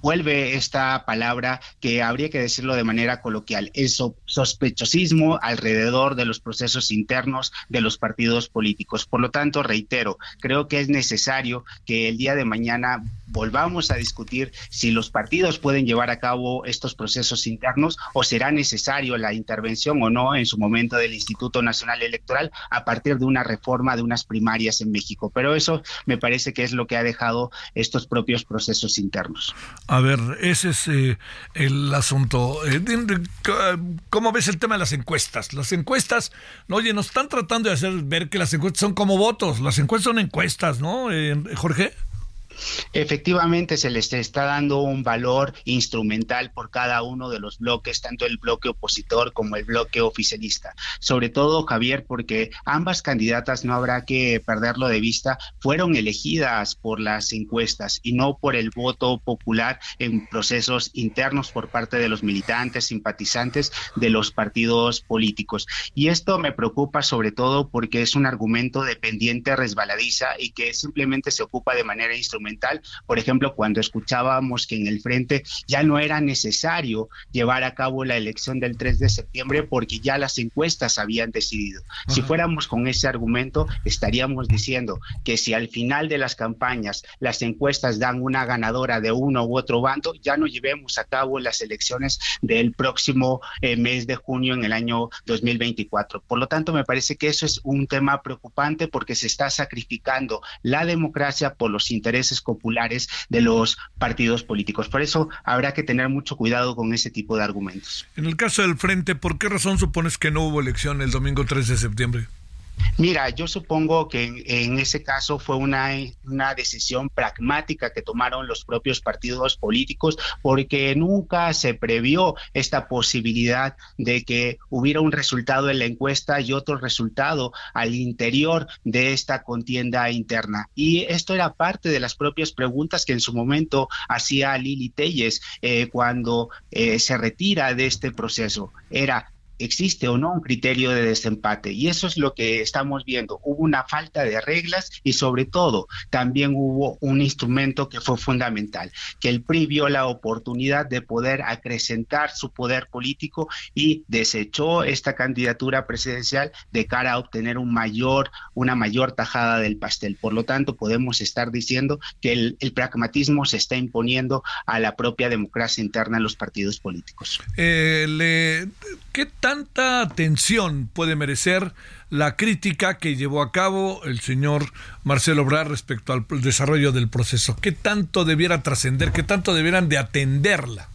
vuelve esta palabra que habría que decirlo de manera coloquial, el sospechosismo alrededor de los procesos internos de los partidos políticos. Por lo tanto, reitero, creo que es necesario que el día de mañana volvamos a discutir si los partidos pueden llevar a cabo estos procesos internos o será necesario la intervención o no en su momento del Instituto Nacional Electoral a partir de una reforma de unas primarias en México. Pero eso me parece que es lo que ha dejado estos propios procesos internos. A ver, ese es eh, el asunto. Eh, ¿Cómo ves el tema de las encuestas? Las encuestas, oye, nos están tratando de hacer ver que las encuestas son como votos. Las encuestas son encuestas, ¿no, eh, Jorge? Efectivamente, se les está dando un valor instrumental por cada uno de los bloques, tanto el bloque opositor como el bloque oficialista. Sobre todo, Javier, porque ambas candidatas, no habrá que perderlo de vista, fueron elegidas por las encuestas y no por el voto popular en procesos internos por parte de los militantes, simpatizantes de los partidos políticos. Y esto me preocupa sobre todo porque es un argumento dependiente resbaladiza y que simplemente se ocupa de manera instrumental por ejemplo, cuando escuchábamos que en el frente ya no era necesario llevar a cabo la elección del 3 de septiembre porque ya las encuestas habían decidido. Si fuéramos con ese argumento, estaríamos diciendo que si al final de las campañas las encuestas dan una ganadora de uno u otro bando, ya no llevemos a cabo las elecciones del próximo eh, mes de junio en el año 2024. Por lo tanto, me parece que eso es un tema preocupante porque se está sacrificando la democracia por los intereses populares de los partidos políticos. Por eso habrá que tener mucho cuidado con ese tipo de argumentos. En el caso del Frente, ¿por qué razón supones que no hubo elección el domingo 3 de septiembre? Mira, yo supongo que en, ese caso fue una, una, decisión pragmática que tomaron los propios partidos políticos porque nunca se previó esta posibilidad de que hubiera un resultado en la encuesta y otro resultado al interior de esta contienda interna. Y esto era parte de las propias preguntas que en su momento hacía Lili Telles eh, cuando eh, se retira de este proceso. Era existe o no un criterio de desempate. Y eso es lo que estamos viendo. Hubo una falta de reglas y sobre todo también hubo un instrumento que fue fundamental, que el PRI vio la oportunidad de poder acrecentar su poder político y desechó esta candidatura presidencial de cara a obtener un mayor, una mayor tajada del pastel. Por lo tanto, podemos estar diciendo que el, pragmatismo se está imponiendo a la propia democracia interna en los partidos políticos. Eh, ¿Qué tanta atención puede merecer la crítica que llevó a cabo el señor Marcelo Obrar respecto al desarrollo del proceso? ¿Qué tanto debiera trascender? ¿Qué tanto debieran de atenderla?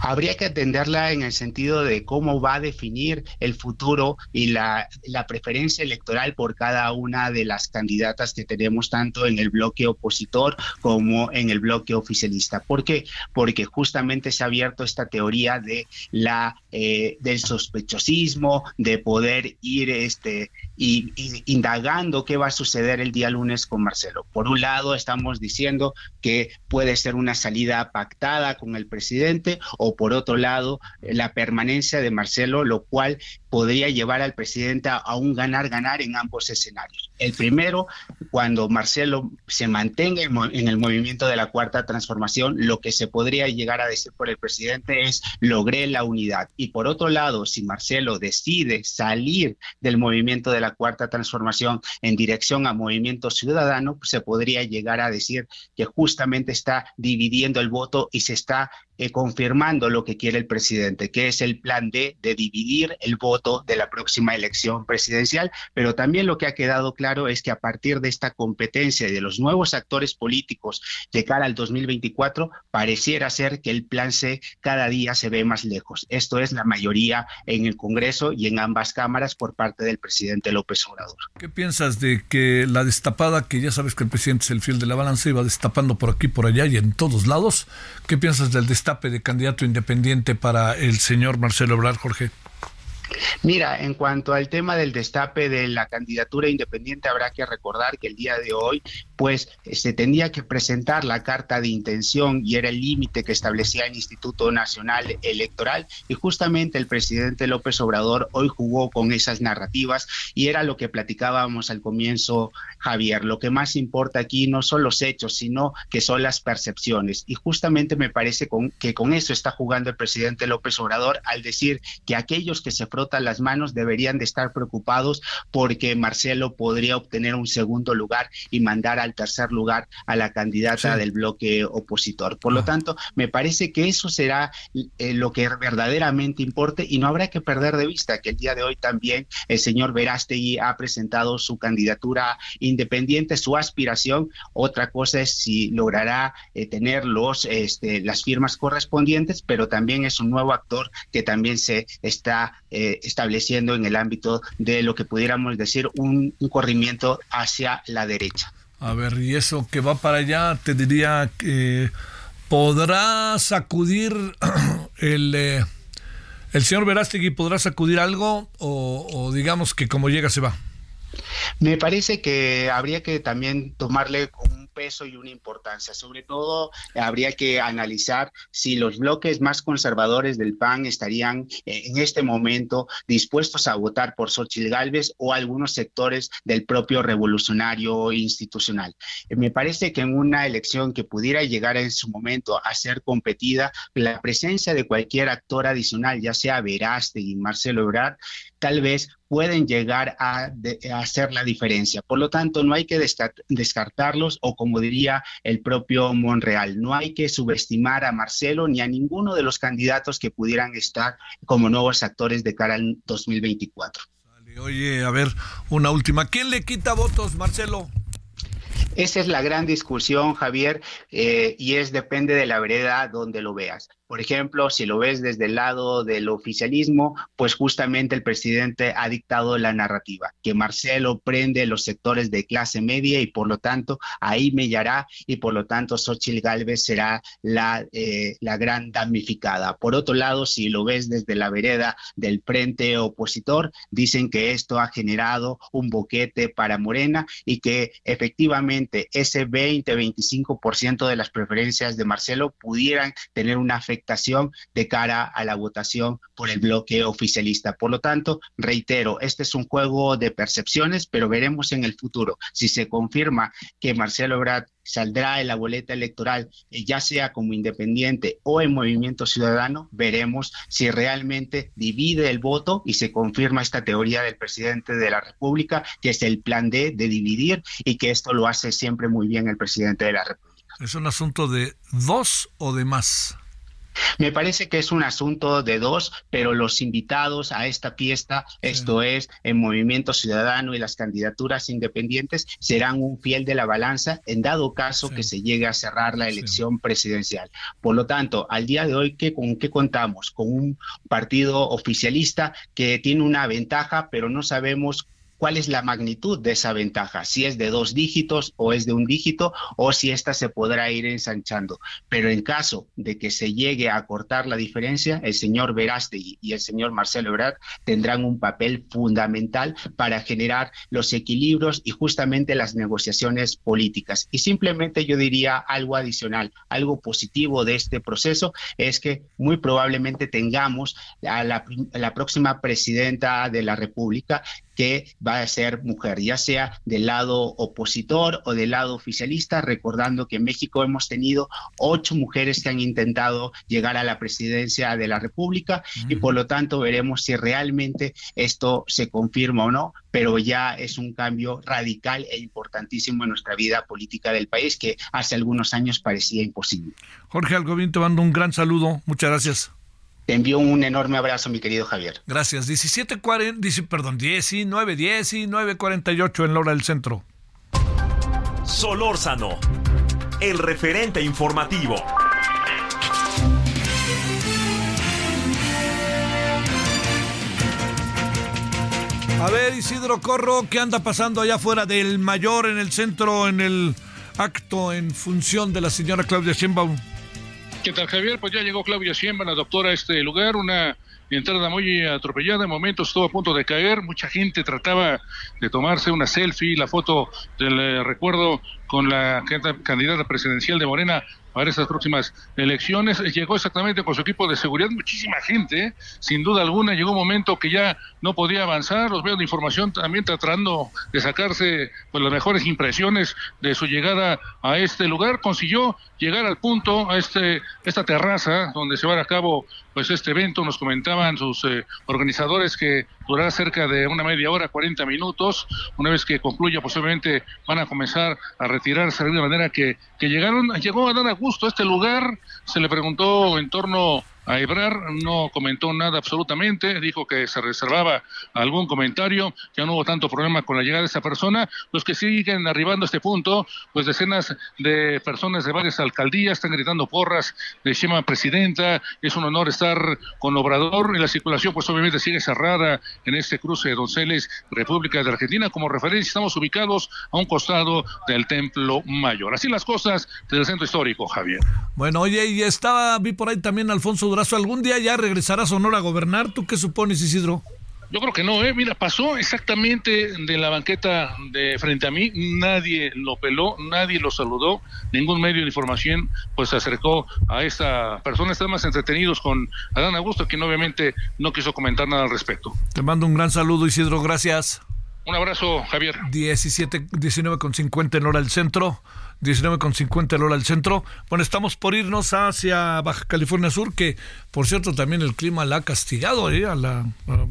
Habría que atenderla en el sentido de cómo va a definir el futuro y la, preferencia electoral por cada una de las candidatas que tenemos tanto en el bloque opositor como en el bloque oficialista. ¿Por qué? Porque justamente se ha abierto esta teoría de la eh, del sospechosismo, de poder ir este y, indagando qué va a suceder el día lunes con Marcelo. Por un lado, estamos diciendo que puede ser una salida pactada con el presidente o por otro lado, la permanencia de Marcelo, lo cual podría llevar al presidente a, un ganar-ganar en ambos escenarios. El primero, cuando Marcelo se mantenga en, el movimiento de la cuarta transformación, lo que se podría llegar a decir por el presidente es logré la unidad. Y por otro lado, si Marcelo decide salir del movimiento de la cuarta transformación en dirección a movimiento ciudadano, se podría llegar a decir que justamente está dividiendo el voto y se está eh, confirmando lo que quiere el presidente, que es el plan D de dividir el voto de la próxima elección presidencial, pero también lo que ha quedado claro es que a partir de esta competencia de los nuevos actores políticos de cara al 2024, pareciera ser que el plan C cada día se ve más lejos. Esto es la mayoría en el Congreso y en ambas cámaras por parte del presidente López Obrador. ¿Qué piensas de que la destapada, que ya sabes que el presidente es el fiel de la balanza, iba destapando por aquí, por allá y en todos lados? ¿Qué piensas del destape de candidato independiente para el señor Marcelo Obrador, Jorge? Mira, en cuanto al tema del destape de la candidatura independiente, habrá que recordar que el día de hoy, pues, se tenía que presentar la carta de intención y era el límite que establecía el Instituto Nacional Electoral y justamente el presidente López Obrador hoy jugó con esas narrativas y era lo que platicábamos al comienzo, Javier. Lo que más importa aquí no son los hechos, sino que son las percepciones y justamente me parece que con eso está jugando el presidente López Obrador al decir que aquellos que se las manos deberían de estar preocupados porque Marcelo podría obtener un segundo lugar y mandar al tercer lugar a la candidata del bloque opositor. Por lo ah. tanto, me parece que eso será eh, lo que verdaderamente importe y no habrá que perder de vista que el día de hoy también el señor Verástegui ha presentado su candidatura independiente, su aspiración. Otra cosa es si logrará eh, tener los, este, las firmas correspondientes, pero también es un nuevo actor que también se está eh, estableciendo en el ámbito de lo que pudiéramos decir un, corrimiento hacia la derecha. A ver, y eso que va para allá, te diría que podrá sacudir el, eh, el señor Verástegui, podrá sacudir algo o, o digamos que como llega se va. Me parece que habría que también tomarle un peso y una importancia. Sobre todo, habría que analizar si los bloques más conservadores del PAN estarían eh, en este momento dispuestos a votar por Xochitl Gálvez o algunos sectores del propio revolucionario institucional. Eh, me parece que en una elección que pudiera llegar en su momento a ser competida, la presencia de cualquier actor adicional, ya sea y Marcelo Ebrard, tal vez pueden llegar a, hacer la diferencia. Por lo tanto, no hay que descartarlos o como diría el propio Monreal, no hay que subestimar a Marcelo ni a ninguno de los candidatos que pudieran estar como nuevos actores de cara al 2024. Oye, a ver, una última. ¿Quién le quita votos, Marcelo? Esa es la gran discusión, Javier, eh, y es depende de la vereda donde lo veas. Por ejemplo, si lo ves desde el lado del oficialismo, pues justamente el presidente ha dictado la narrativa, que Marcelo prende los sectores de clase media y por lo tanto ahí mellará y por lo tanto Xochitl Galvez será la, eh, la gran damnificada. Por otro lado, si lo ves desde la vereda del frente opositor, dicen que esto ha generado un boquete para Morena y que efectivamente ese 20-25% de las preferencias de Marcelo pudieran tener una afectación de cara a la votación por el bloque oficialista. Por lo tanto, reitero, este es un juego de percepciones, pero veremos en el futuro si se confirma que Marcelo Ebrard saldrá en la boleta electoral, eh, ya sea como independiente o en movimiento ciudadano, veremos si realmente divide el voto y se confirma esta teoría del presidente de la República, que es el plan D de dividir y que esto lo hace siempre muy bien el presidente de la República. ¿Es un asunto de dos o de más? Me parece que es un asunto de dos, pero los invitados a esta fiesta, esto es, el Movimiento Ciudadano y las candidaturas independientes, serán un fiel de la balanza en dado caso que se llegue a cerrar la elección presidencial. Por lo tanto, al día de hoy, ¿qué, ¿con qué contamos? Con un partido oficialista que tiene una ventaja, pero no sabemos cuál es la magnitud de esa ventaja, si es de dos dígitos o es de un dígito o si ésta se podrá ir ensanchando. Pero en caso de que se llegue a cortar la diferencia, el señor Verástegui y el señor Marcelo Ebrard tendrán un papel fundamental para generar los equilibrios y justamente las negociaciones políticas. Y simplemente yo diría algo adicional, algo positivo de este proceso es que muy probablemente tengamos a la, la próxima presidenta de la República que va a ser mujer, ya sea del lado opositor o del lado oficialista, recordando que en México hemos tenido ocho mujeres que han intentado llegar a la presidencia de la República y por lo tanto veremos si realmente esto se confirma o no, pero ya es un cambio radical e importantísimo en nuestra vida política del país que hace algunos años parecía imposible. Jorge Algovín, te mando un gran saludo. Muchas gracias. Te envío un enorme abrazo, mi querido Javier. Gracias. 17.40, perdón, 19, 19.48 en la hora del centro. Solórzano, el referente informativo. A ver, Isidro Corro, ¿qué anda pasando allá afuera del mayor en el centro, en el acto en función de la señora Claudia Sheinbaum? ¿Qué tal, Javier? Pues ya llegó Claudia Siemba, la doctora, a este lugar, una entrada muy atropellada, en momentos estuvo a punto de caer, mucha gente trataba de tomarse una selfie, la foto del eh, recuerdo con la candidata presidencial de Morena para estas próximas elecciones. Llegó exactamente con su equipo de seguridad, muchísima gente, ¿eh? sin duda alguna. Llegó un momento que ya no podía avanzar. Los medios de información también tratando de sacarse pues, las mejores impresiones de su llegada a este lugar. Consiguió llegar al punto, a este, esta terraza donde se va a cabo pues este evento. Nos comentaban sus eh, organizadores que durará cerca de una media hora, 40 minutos. Una vez que concluya, posiblemente van a comenzar a retirarse de manera que, que llegaron, llegó a dar a gusto este lugar. Se le preguntó en torno a Ebrar, no comentó nada absolutamente, dijo que se reservaba algún comentario, ya no hubo tanto problema con la llegada de esa persona. Los que siguen arribando a este punto, pues decenas de personas de varias alcaldías están gritando porras de Shema Presidenta, es un honor estar con Obrador y la circulación pues obviamente sigue cerrada en este cruce de Donceles, República de Argentina. Como referencia estamos ubicados a un costado del Templo Mayor. Así las cosas del centro histórico, Javier. Bueno, oye, y estaba, vi por ahí también Alfonso Durán ¿algún día ya regresará a Sonora a gobernar? ¿Tú qué supones, Isidro? Yo creo que no, ¿eh? Mira, pasó exactamente de la banqueta de frente a mí, nadie lo peló, nadie lo saludó, ningún medio de información pues se acercó a esta persona, están más entretenidos con Adán Augusto, quien obviamente no quiso comentar nada al respecto. Te mando un gran saludo, Isidro, gracias. Un abrazo, Javier. 17, 19 con 50 en hora del centro. 19 con 50 el hora al centro. Bueno, estamos por irnos hacia Baja California Sur, que por cierto también el clima la ha castigado ¿eh? a, la,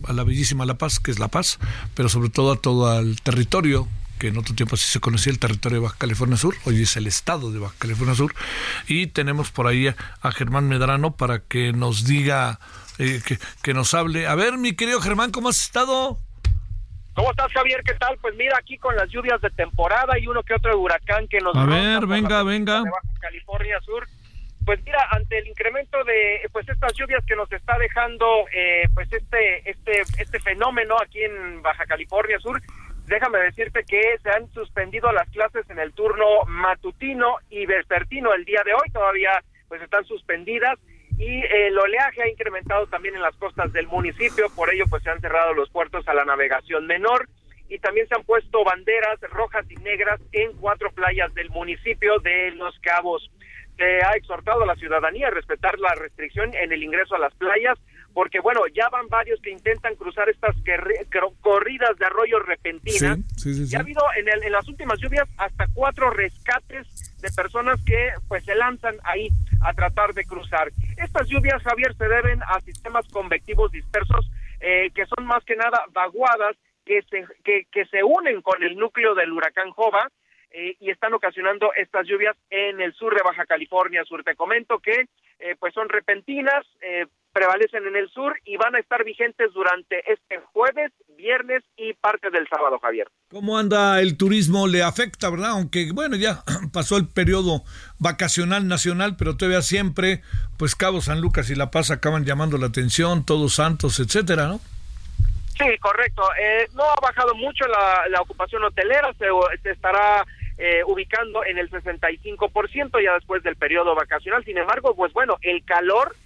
a la bellísima La Paz, que es La Paz, pero sobre todo a todo el territorio que en otro tiempo así se conocía el territorio de Baja California Sur, hoy es el estado de Baja California Sur, y tenemos por ahí a Germán Medrano para que nos diga, eh, que, que nos hable. A ver, mi querido Germán, ¿cómo has estado? ¿Cómo estás, Javier? ¿Qué tal? Pues mira, aquí con las lluvias de temporada y uno que otro huracán que nos... A ver, venga, venga. California Sur. Pues mira, ante el incremento de pues estas lluvias que nos está dejando eh, pues este este este fenómeno aquí en Baja California Sur, déjame decirte que se han suspendido las clases en el turno matutino y vespertino el día de hoy, todavía pues están suspendidas y el oleaje ha incrementado también en las costas del municipio, por ello pues se han cerrado los puertos a la navegación menor y también se han puesto banderas rojas y negras en cuatro playas del municipio de Los Cabos. Se ha exhortado a la ciudadanía a respetar la restricción en el ingreso a las playas, porque bueno, ya van varios que intentan cruzar estas corridas de arroyo repentinas. ya ha habido en, en las últimas lluvias hasta cuatro rescates de personas que pues se lanzan ahí a tratar de cruzar. Estas lluvias, Javier, se deben a sistemas convectivos dispersos eh, que son más que nada vaguadas que se, que, que se unen con el núcleo del huracán Jova eh, y están ocasionando estas lluvias en el sur de Baja California Sur. Te comento que eh, pues son repentinas, eh, prevalecen en el sur y van a estar vigentes durante este jueves, viernes y parte del sábado, Javier. ¿Cómo anda el turismo? Le afecta, ¿verdad? Aunque, bueno, ya pasó el periodo vacacional nacional, pero todavía siempre, pues Cabo San Lucas y La Paz acaban llamando la atención, Todos Santos, etcétera, ¿no? Sí, correcto. Eh, no ha bajado mucho la, ocupación hotelera, se, se estará eh, ubicando en el 65% ya después del periodo vacacional. Sin embargo, pues bueno, el calor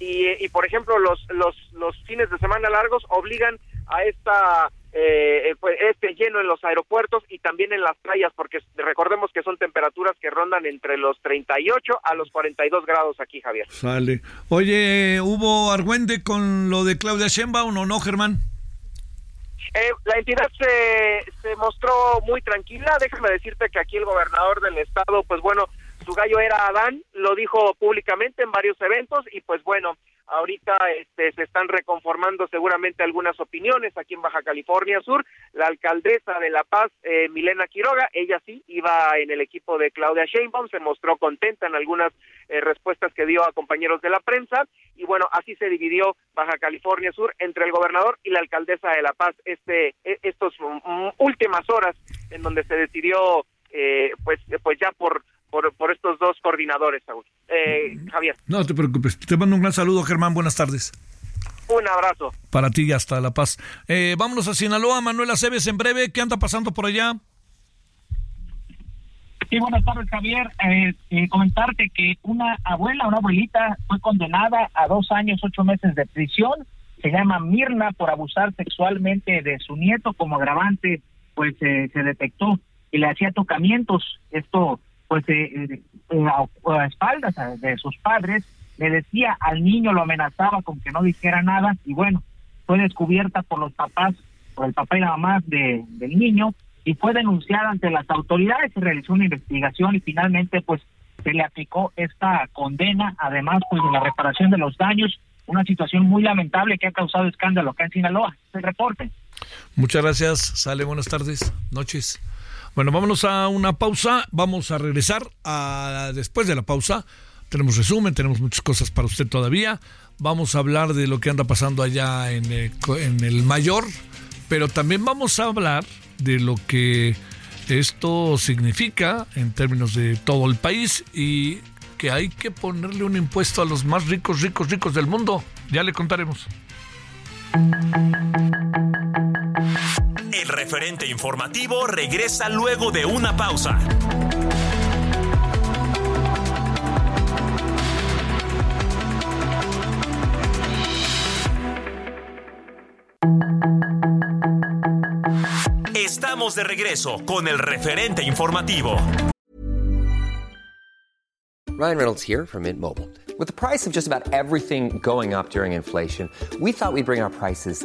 y, por ejemplo los, los, los fines de semana largos obligan a esta eh, pues, este lleno en los aeropuertos y también en las playas, porque recordemos que son temperaturas que rondan entre los 38 a los 42 grados aquí, Javier. Sale. Oye, ¿hubo argüende con lo de Claudia Sheinbaum o no, Germán? Eh, la entidad se, se mostró muy tranquila. Déjame decirte que aquí el gobernador del estado, pues bueno, su gallo era Adán, lo dijo públicamente en varios eventos y pues bueno, ahorita este, se están reconformando seguramente algunas opiniones aquí en Baja California Sur. La alcaldesa de La Paz, eh, Milena Quiroga, ella sí iba en el equipo de Claudia Sheinbaum, se mostró contenta en algunas eh, respuestas que dio a compañeros de la prensa y bueno, así se dividió Baja California Sur entre el gobernador y la alcaldesa de La Paz este e, estos mm, últimas horas en donde se decidió eh, pues pues ya por por, por estos dos coordinadores, eh, Javier. No te preocupes. Te mando un gran saludo, Germán. Buenas tardes. Un abrazo. Para ti y hasta La Paz. Eh, vámonos a Sinaloa. Manuela Aceves, en breve. ¿Qué anda pasando por allá? Sí, buenas tardes, Javier. Eh, eh, comentarte que una abuela, una abuelita, fue condenada a dos años, ocho meses de prisión. Se llama Mirna por abusar sexualmente de su nieto como agravante, pues eh, se detectó y le hacía tocamientos. Esto, pues, a, espaldas de sus padres. Le decía al niño, lo amenazaba con que no dijera nada y bueno, fue descubierta por los papás, por el papá y la mamá de, del niño y fue denunciada ante las autoridades, se realizó una investigación y finalmente pues se le aplicó esta condena, además pues de la reparación de los daños, una situación muy lamentable que ha causado escándalo acá en Sinaloa. El reporte. Muchas gracias, Sale, buenas tardes, noches. Bueno, vámonos a una pausa, vamos a regresar a después de la pausa. Tenemos resumen, tenemos muchas cosas para usted todavía. Vamos a hablar de lo que anda pasando allá en el, en el Mayor, pero también vamos a hablar de lo que esto significa en términos de todo el país y que hay que ponerle un impuesto a los más ricos, ricos, ricos del mundo. Ya le contaremos. El referente informativo regresa luego de una pausa. Estamos de regreso con el referente informativo. Ryan Reynolds here from Mint Mobile. With the price of just about everything going up during inflation, we thought we'd bring our prices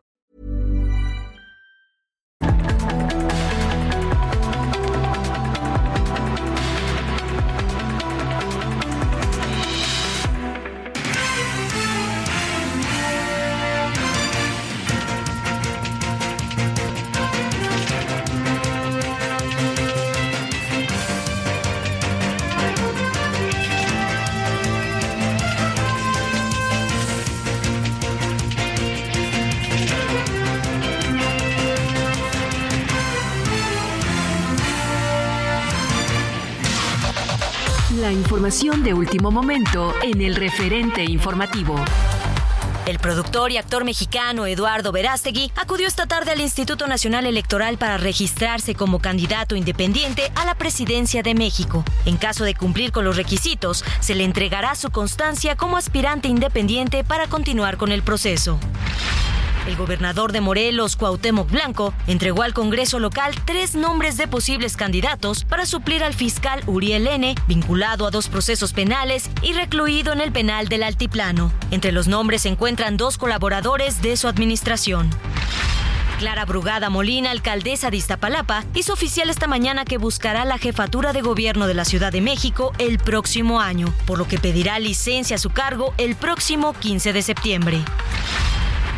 de último momento en el referente informativo. El productor y actor mexicano Eduardo Verástegui acudió esta tarde al Instituto Nacional Electoral para registrarse como candidato independiente a la presidencia de México. En caso de cumplir con los requisitos, se le entregará su constancia como aspirante independiente para continuar con el proceso. El gobernador de Morelos, Cuauhtémoc Blanco, entregó al Congreso local tres nombres de posibles candidatos para suplir al fiscal Uriel N., vinculado a dos procesos penales y recluido en el penal del Altiplano. Entre los nombres se encuentran dos colaboradores de su administración. Clara Brugada Molina, alcaldesa de Iztapalapa, hizo oficial esta mañana que buscará la jefatura de gobierno de la Ciudad de México el próximo año, por lo que pedirá licencia a su cargo el próximo 15 de septiembre.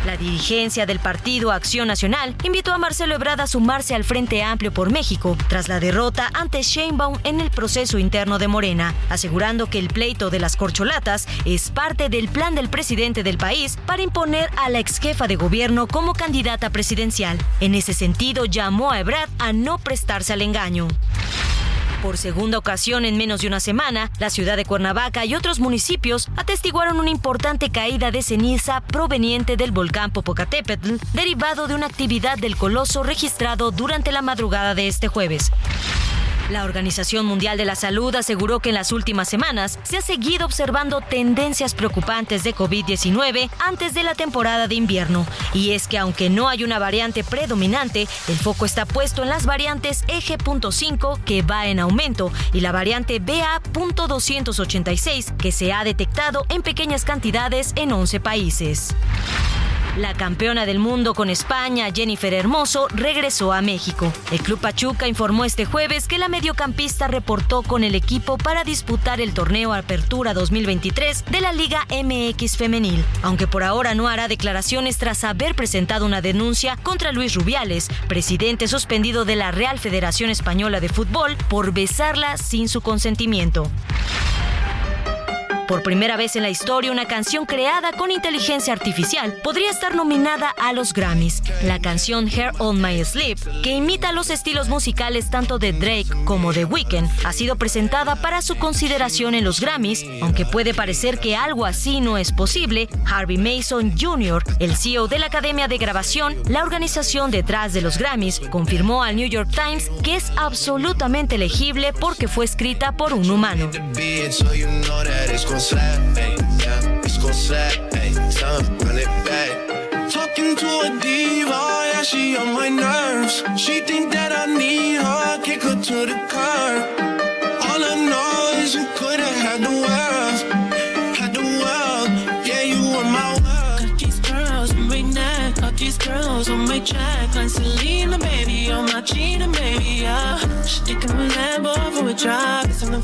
La dirigencia del partido Acción Nacional invitó a Marcelo Ebrard a sumarse al Frente Amplio por México tras la derrota ante Sheinbaum en el proceso interno de Morena, asegurando que el pleito de las corcholatas es parte del plan del presidente del país para imponer a la ex jefa de gobierno como candidata presidencial. En ese sentido, llamó a Ebrard a no prestarse al engaño. Por segunda ocasión en menos de una semana, la ciudad de Cuernavaca y otros municipios atestiguaron una importante caída de ceniza proveniente del volcán Popocatépetl, derivado de una actividad del coloso registrado durante la madrugada de este jueves. La Organización Mundial de la Salud aseguró que en las últimas semanas se ha seguido observando tendencias preocupantes de COVID-19 antes de la temporada de invierno. Y es que aunque no hay una variante predominante, el foco está puesto en las variantes Eje.5 que va en aumento y la variante BA.286 que se ha detectado en pequeñas cantidades en 11 países. La campeona del mundo con España, Jennifer Hermoso, regresó a México. El Club Pachuca informó este jueves que la mediocampista reportó con el equipo para disputar el torneo Apertura 2023 de la Liga MX Femenil, aunque por ahora no hará declaraciones tras haber presentado una denuncia contra Luis Rubiales, presidente suspendido de la Real Federación Española de Fútbol, por besarla sin su consentimiento. Por primera vez en la historia, una canción creada con inteligencia artificial podría estar nominada a los Grammys. La canción Hair on My Sleep, que imita los estilos musicales tanto de Drake como de Weeknd, ha sido presentada para su consideración en los Grammys, aunque puede parecer que algo así no es posible. Harvey Mason Jr., el CEO de la Academia de Grabación, la organización detrás de los Grammys, confirmó al New York Times que es absolutamente legible porque fue escrita por un humano. Talking to a diva, yeah, she on my nerves. She think that I need her, kick her to the curb. All I know is you could've had the world, on my check. Like Selena, baby, on my baby, yeah. Drive, on the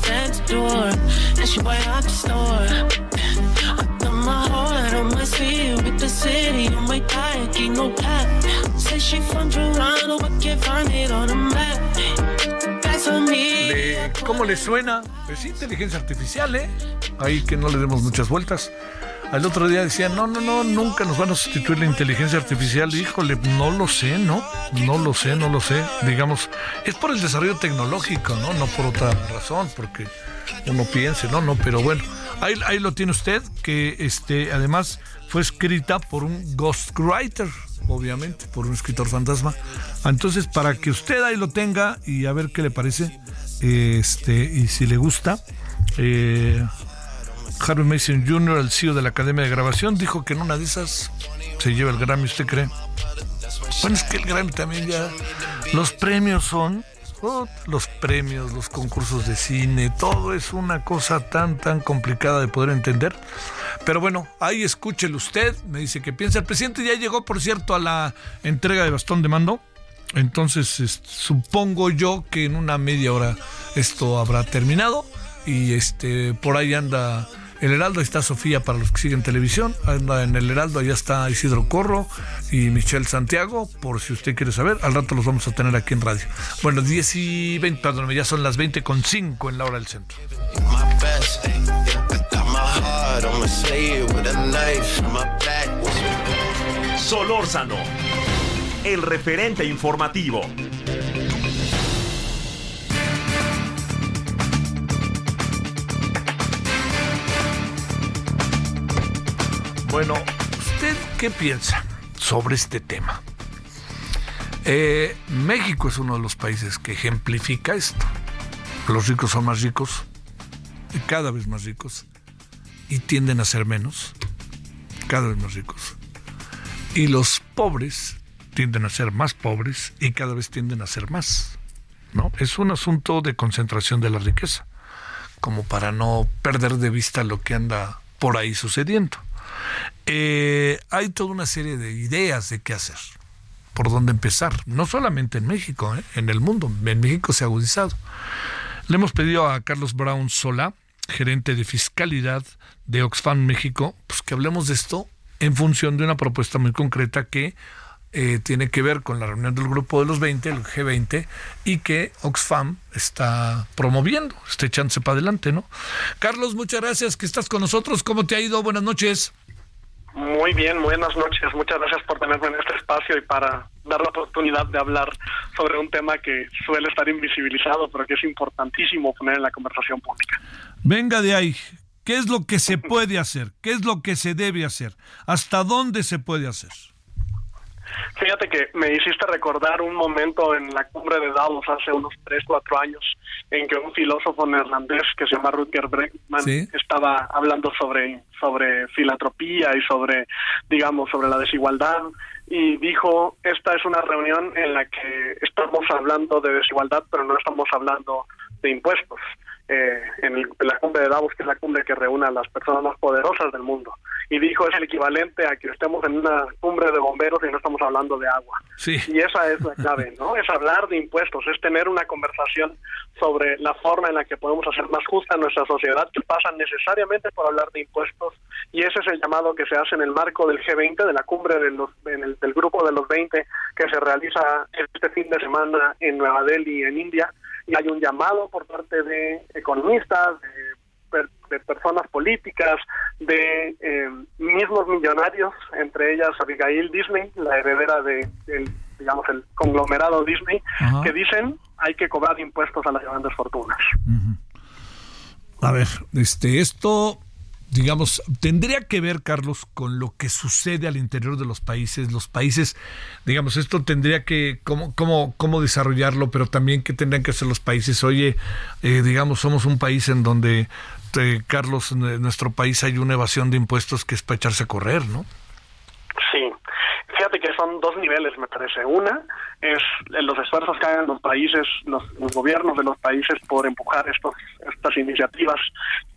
door. And she white out the store. I my on my sleeve with the city on my back, ain't no. Say she from can't find it on the map. ¿Cómo le suena? Pues inteligencia artificial, ¿eh? Ahí que no le demos muchas vueltas. Al otro día decían, no, no, no, nunca nos van a sustituir la inteligencia artificial. Híjole, no lo sé, ¿no? No lo sé, no lo sé. Digamos, es por el desarrollo tecnológico, ¿no? No por otra razón, porque uno piense, no, no, pero bueno. Ahí, ahí lo tiene usted, que este, además fue escrita por un ghostwriter, obviamente, por un escritor fantasma. Entonces, para que usted ahí lo tenga y a ver qué le parece, este, y si le gusta, eh, Harvey Mason Jr., el CEO de la Academia de Grabación, dijo que en una de esas se lleva el Grammy, ¿usted cree? Bueno, es que el Grammy también ya. Los premios son. oh, los premios, los concursos de cine, todo es una cosa tan, tan complicada de poder entender. Pero bueno, ahí escúchelo usted, me dice que piensa. El presidente ya llegó, por cierto, a la entrega de bastón de mando. Entonces, es- supongo yo que en una media hora esto habrá terminado. Y este por ahí anda el Heraldo, ahí está Sofía para los que siguen televisión. Anda en el Heraldo, allá está Isidro Corro y Michelle Santiago, por si usted quiere saber. Al rato los vamos a tener aquí en radio. Bueno, 10 y 20, perdón, ya son las 20 con 5 en la hora del centro. my best. ay, yeah. Bueno, ¿usted qué piensa sobre este tema? Eh, México es uno de los países que ejemplifica esto. Los ricos son más ricos, cada vez más ricos, y tienden a ser menos, cada vez más ricos. Y los pobres tienden a ser más pobres y cada vez tienden a ser más. ¿no? Es un asunto de concentración de la riqueza, como para no perder de vista lo que anda por ahí sucediendo. Eh, hay toda una serie de ideas de qué hacer, por dónde empezar, no solamente en México, ¿eh? en el mundo, en México se ha agudizado. Le hemos pedido a Carlos Brown Sola, gerente de fiscalidad de Oxfam México, pues que hablemos de esto en función de una propuesta muy concreta que eh, tiene que ver con la reunión del grupo de los 20, el G20, y que Oxfam está promoviendo, está echándose para adelante, ¿no? Carlos, muchas gracias que estás con nosotros. ¿Cómo te ha ido? Buenas noches. Muy bien, buenas noches. Muchas gracias por tenerme en este espacio y para dar la oportunidad de hablar sobre un tema que suele estar invisibilizado, pero que es importantísimo poner en la conversación pública. Venga de ahí. ¿Qué es lo que se puede hacer? ¿Qué es lo que se debe hacer? ¿Hasta dónde se puede hacer? Fíjate que me hiciste recordar un momento en la cumbre de Davos hace unos 3, 4 años en que un filósofo neerlandés que se llama Rutger Bregman Sí. estaba hablando sobre, sobre filantropía y sobre, digamos, sobre la desigualdad y dijo, esta es una reunión en la que estamos hablando de desigualdad, pero no estamos hablando de impuestos. Eh, en, el- en la cumbre de Davos, que es la cumbre que reúne a las personas más poderosas del mundo. Y dijo, es el equivalente a que estemos en una cumbre de bomberos y no estamos hablando de agua. Sí. Y esa es la clave, ¿no? Es hablar de impuestos, es tener una conversación sobre la forma en la que podemos hacer más justa nuestra sociedad, que pasa necesariamente por hablar de impuestos. Y ese es el llamado que se hace en el marco del G20, de la cumbre de los, en el- del grupo de los 20, que se realiza este fin de semana en Nueva Delhi, en India. Y hay un llamado por parte de economistas, de de personas políticas, de eh, mismos millonarios, entre ellas Abigail Disney, la heredera de, del, digamos, el conglomerado Disney, Ajá. que dicen hay que cobrar impuestos a las grandes fortunas. A ver, este, esto, digamos, tendría que ver, Carlos, con lo que sucede al interior de los países. Los países, digamos, esto tendría que, cómo, cómo, cómo desarrollarlo, pero también qué tendrían que hacer los países. Oye, eh, digamos, somos un país en donde, eh, Carlos, en nuestro país hay una evasión de impuestos que es para echarse a correr, ¿no? Sí, fíjate que son dos niveles, me parece. Una es los esfuerzos que hagan los países, los, los gobiernos de los países por empujar estos, estas iniciativas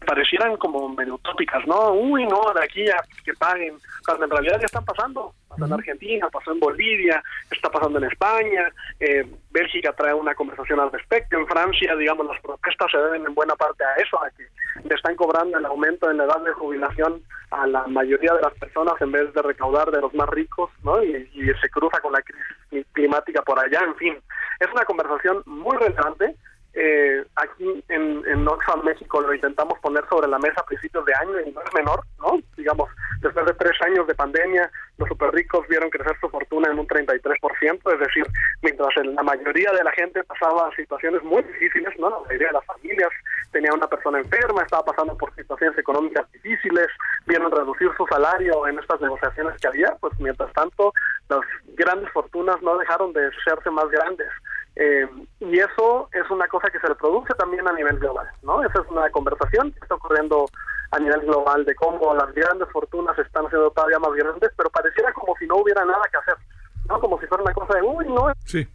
que parecieran como medio utópicas, ¿no? Uy, no, de aquí a que paguen, cuando en realidad ya están pasando. Pasó en Argentina, pasó en Bolivia, está pasando en España, eh, Bélgica trae una conversación al respecto, en Francia, digamos, las protestas se deben en buena parte a eso, a que le están cobrando el aumento en la edad de jubilación a la mayoría de las personas en vez de recaudar de los más ricos, ¿no? Y, y se cruza con la crisis climática por allá, en fin. Es una conversación muy relevante. Eh, aquí en, en Oxfam, México, lo intentamos poner sobre la mesa a principios de año y no es menor, ¿no? Digamos, después de tres años de pandemia, los super ricos vieron crecer su fortuna en un 33%, es decir, mientras la mayoría de la gente pasaba situaciones muy difíciles, ¿no? La mayoría de las familias tenía una persona enferma, estaba pasando por situaciones económicas difíciles, vieron reducir su salario en estas negociaciones que había, pues mientras tanto las grandes fortunas no dejaron de serse más grandes. Eh, y eso es una cosa que se reproduce también a nivel global, ¿no? Esa es una conversación que está ocurriendo a nivel global de cómo las grandes fortunas están siendo todavía más grandes, pero pareciera como si no hubiera nada que hacer, ¿no? Como si fuera una cosa de, uy, no, Sí.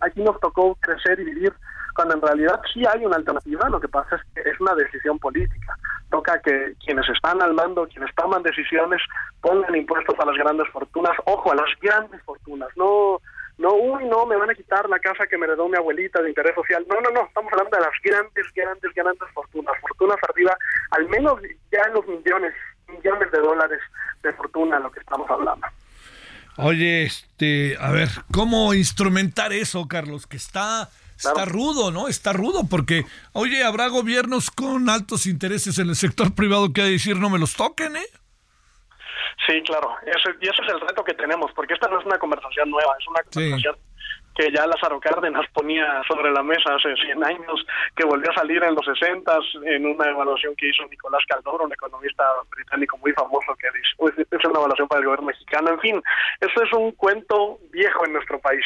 aquí nos tocó crecer y vivir, cuando en realidad sí hay una alternativa, lo que pasa es que es una decisión política. Toca que quienes están al mando, quienes toman decisiones, pongan impuestos a las grandes fortunas, ojo, a las grandes fortunas, no, no, uy, no, me van a quitar la casa que me heredó mi abuelita de interés social, no, no, no, estamos hablando de las grandes, grandes, grandes fortunas, fortunas arriba, al menos ya en los millones, millones de dólares de fortuna, lo que estamos hablando. Oye, este, a ver, ¿cómo instrumentar eso, Carlos? Que está, está rudo, ¿no? Está rudo porque, oye, habrá gobiernos con altos intereses en el sector privado que hay decir no me los toquen, ¿eh? Sí, claro, ese, y ese es el reto que tenemos, porque esta no es una conversación nueva, es una Sí. conversación que ya Lázaro Cárdenas ponía sobre la mesa hace 100 años, que volvió a salir en los 60 en una evaluación que hizo Nicolás Caldoro, un economista británico muy famoso que dice, "Uy, es una evaluación para el gobierno mexicano, en fin, eso es un cuento viejo en nuestro país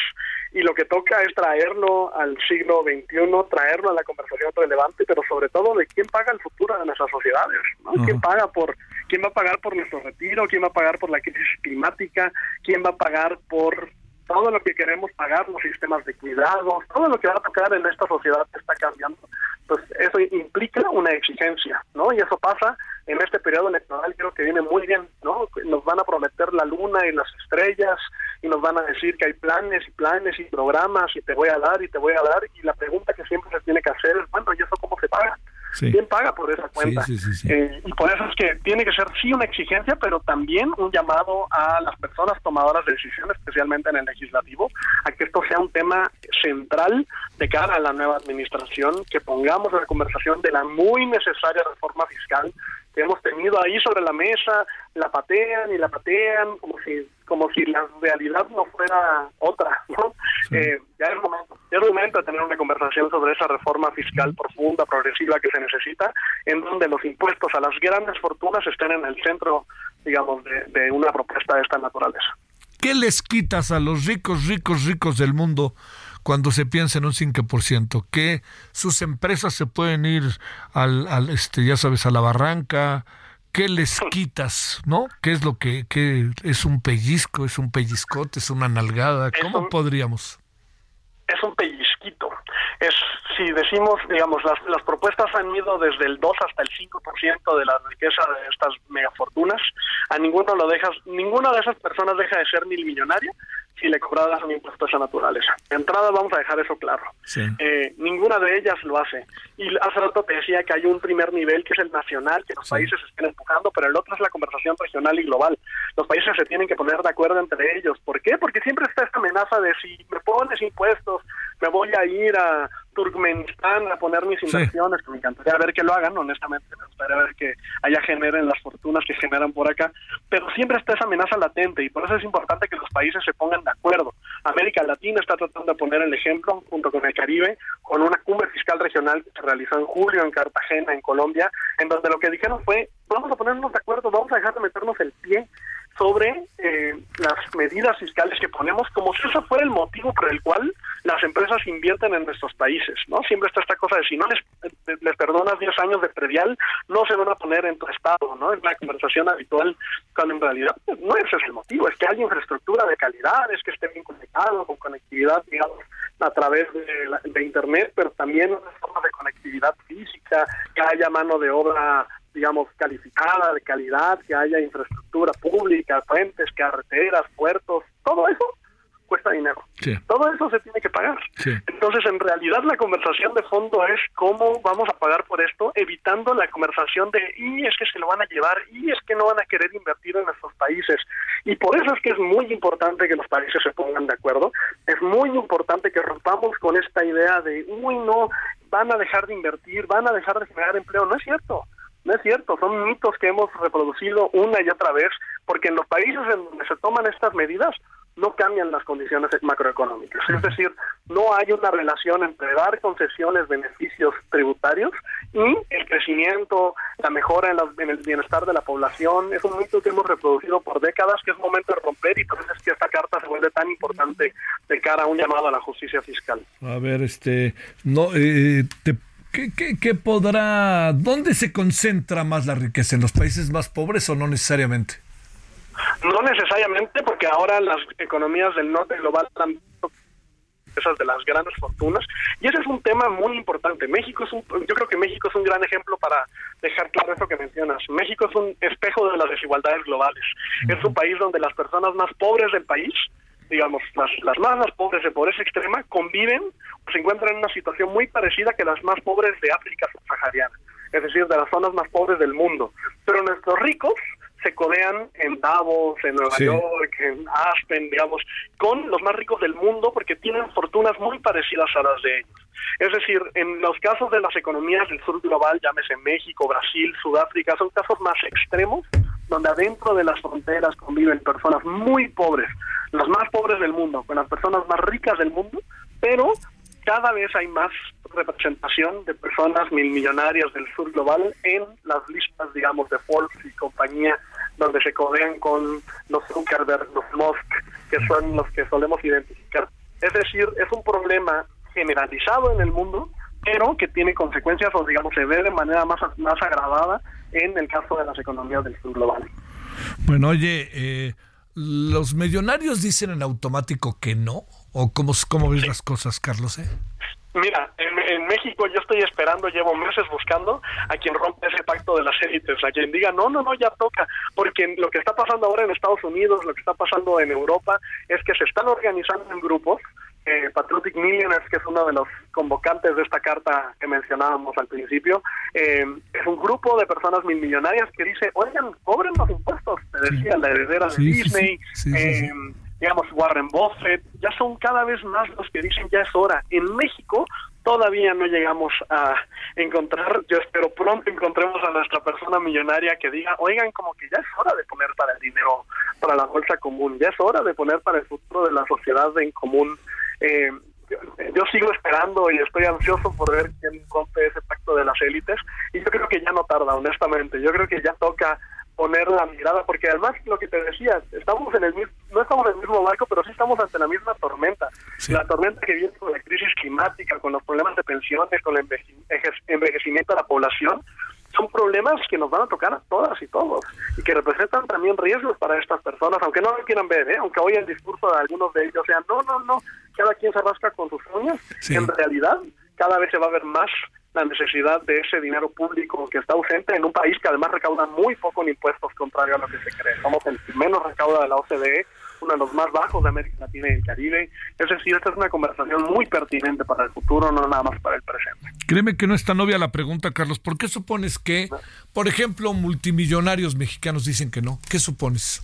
y lo que toca es traerlo al siglo XXI, traerlo a la conversación relevante, pero sobre todo de quién paga el futuro de nuestras sociedades, ¿no? ¿Quién paga por quién va a pagar por nuestro retiro, quién va a pagar por la crisis climática, quién va a pagar por todo lo que queremos pagar, los sistemas de cuidados, todo lo que va a tocar en esta sociedad que está cambiando, pues eso implica una exigencia, ¿no? Y eso pasa en este periodo electoral, creo que viene muy bien, ¿no? Nos van a prometer la luna y las estrellas y nos van a decir que hay planes y planes y programas y te voy a dar y te voy a dar y la pregunta que siempre se tiene que hacer es, bueno, ¿y eso cómo se paga? Sí. ¿Quién paga por esa cuenta? Sí, sí. Eh, y por eso es que tiene que ser sí una exigencia, pero también un llamado a las personas tomadoras de decisiones, especialmente en el legislativo, a que esto sea un tema central de cara a la nueva administración, que pongamos en la conversación de la muy necesaria reforma fiscal que hemos tenido ahí sobre la mesa, la patean y la patean como si como si la realidad no fuera otra, ¿no? Eh, ya es momento, ya es momento de tener una conversación sobre esa reforma fiscal profunda, progresiva que se necesita, en donde los impuestos a las grandes fortunas estén en el centro, digamos, de, de una propuesta de esta naturaleza. ¿Qué les quitas a los ricos, ricos, ricos del mundo cuando se piensa en un 5%? Que sus empresas se pueden ir al, al, este, ya sabes, a la barranca. ¿Qué les quitas, no? ¿Qué es lo que, qué es un pellizco, es un pellizcote, es una nalgada? ¿Cómo podríamos? es un pellizquito. Es, si decimos, digamos, las, las propuestas han ido desde el 2 hasta el 5% de la riqueza de estas megafortunas. A ninguno lo dejas, ninguna de esas personas deja de ser mil millonaria si le cobradas un impuesto a esa naturaleza. De entrada vamos a dejar eso claro. Eh, ninguna de ellas lo hace. Y hace rato te decía que hay un primer nivel que es el nacional, que los países están empujando, pero el otro es la conversación regional y global. Los países se tienen que poner de acuerdo entre ellos. ¿Por qué? Porque siempre está esta amenaza de si me pones impuestos, me voy a ir a Turkmenistán a poner mis inversiones, que me encantaría ver que lo hagan, honestamente, me gustaría ver que allá generen las fortunas que generan por acá, pero siempre está esa amenaza latente y por eso es importante que los países se pongan de acuerdo. América Latina está tratando de poner el ejemplo junto con el Caribe, con una cumbre fiscal regional que se realizó en julio en Cartagena, en Colombia, en donde lo que dijeron fue, vamos a ponernos de acuerdo, vamos a dejar de meternos el pie sobre eh, las medidas fiscales que ponemos como si eso fuera el motivo por el cual las empresas invierten en nuestros países, ¿no? Siempre está esta cosa de si no les, les perdonas 10 años de predial, no se van a poner en tu estado, ¿no? Es la conversación habitual, cuando en realidad pues, no ese es el motivo, es que haya infraestructura de calidad, es que esté bien conectado, con conectividad, digamos, a través de, la- de Internet, pero también formas de conectividad física, que haya mano de obra digamos, calificada, de calidad, que haya infraestructura pública, puentes, carreteras, puertos, todo eso cuesta dinero. Sí. Todo eso se tiene que pagar. Sí. Entonces, en realidad, la conversación de fondo es cómo vamos a pagar por esto, evitando la conversación de, y es que se lo van a llevar, y es que no van a querer invertir en nuestros países. Y por eso es que es muy importante que los países se pongan de acuerdo. Es muy importante que rompamos con esta idea de, uy, no, van a dejar de invertir, van a dejar de generar empleo. No es cierto. No es cierto, son mitos que hemos reproducido una y otra vez, porque en los países en donde se toman estas medidas no cambian las condiciones macroeconómicas. Es decir, no hay una relación entre dar concesiones, beneficios tributarios y el crecimiento, la mejora en, la- en el bienestar de la población. Es un mito que hemos reproducido por décadas, que es momento de romper y por eso es que esta carta se vuelve tan importante de cara a un llamado a la justicia fiscal. A ver, este, no, eh, te- ¿qué, qué, qué podrá, dónde se concentra más la riqueza? ¿En los países más pobres o no necesariamente? No necesariamente, porque ahora las economías del norte global están esas de las grandes fortunas y ese es un tema muy importante. México es un, yo creo que México es un gran ejemplo para dejar claro eso que mencionas. México es un espejo de las desigualdades globales. Es un país donde las personas más pobres del país, digamos las, las más las pobres de pobreza extrema, conviven o se encuentran en una situación muy parecida que las más pobres de África subsahariana, es decir, de las zonas más pobres del mundo. Pero nuestros ricos se codean en Davos, en Nueva Sí. York, en Aspen, digamos, con los más ricos del mundo porque tienen fortunas muy parecidas a las de ellos. Es decir, en los casos de las economías del sur global, llámese México, Brasil, Sudáfrica, son casos más extremos donde adentro de las fronteras conviven personas muy pobres, las más pobres del mundo, con las personas más ricas del mundo, pero cada vez hay más representación de personas mil millonarias del sur global en las listas, digamos, de Forbes y compañía, donde se codean con los Zuckerberg, los Musk, que son los que solemos identificar. Es decir, es un problema generalizado en el mundo, pero que tiene consecuencias, o digamos, se ve de manera más, más agravada en el caso de las economías del sur global. Bueno, oye, eh, ¿los millonarios dicen en automático que no? ¿O cómo, cómo ves las cosas, Carlos? eh? Mira, en, en México yo estoy esperando, llevo meses buscando a quien rompa ese pacto de las élites, a quien diga, no, no, no, ya toca, porque lo que está pasando ahora en Estados Unidos, lo que está pasando en Europa, es que se están organizando en grupos, eh, Patriotic Millionaires, que es uno de los convocantes de esta carta que mencionábamos al principio, eh, es un grupo de personas mil millonarias que dice, oigan, cobren los impuestos, te decía, la heredera de Sí, sí, sí. Disney, eh, digamos, Warren Buffett, ya son cada vez más los que dicen ya es hora. En México todavía no llegamos a encontrar, yo espero pronto encontremos a nuestra persona millonaria que diga, oigan, como que ya es hora de poner para el dinero, para la bolsa común, ya es hora de poner para el futuro de la sociedad en común. Eh, yo, yo sigo esperando y estoy ansioso por ver quién rompe ese pacto de las élites y yo creo que ya no tarda, honestamente, yo creo que ya toca poner la mirada, porque además lo que te decía, estamos en el mismo, no estamos en el mismo barco, pero sí estamos ante la misma tormenta. La tormenta que viene con la crisis climática, con los problemas de pensiones, con el enveje- enveje- envejecimiento de la población, son problemas que nos van a tocar a todas y todos y que representan también riesgos para estas personas, aunque no lo quieran ver, ¿eh? aunque hoy el discurso de algunos de ellos sea, no, no, no, cada quien se rasca con sus uñas, en realidad cada vez se va a ver más la necesidad de ese dinero público que está ausente en un país que además recauda muy poco en impuestos, contrario a lo que se cree. Somos el menos recauda de la OCDE, uno de los más bajos de América Latina y el Caribe. Es decir, esta es una conversación muy pertinente para el futuro, no nada más para el presente. Créeme que no es tan obvia la pregunta, Carlos. ¿Por qué supones que, por ejemplo, multimillonarios mexicanos dicen que no? ¿Qué supones?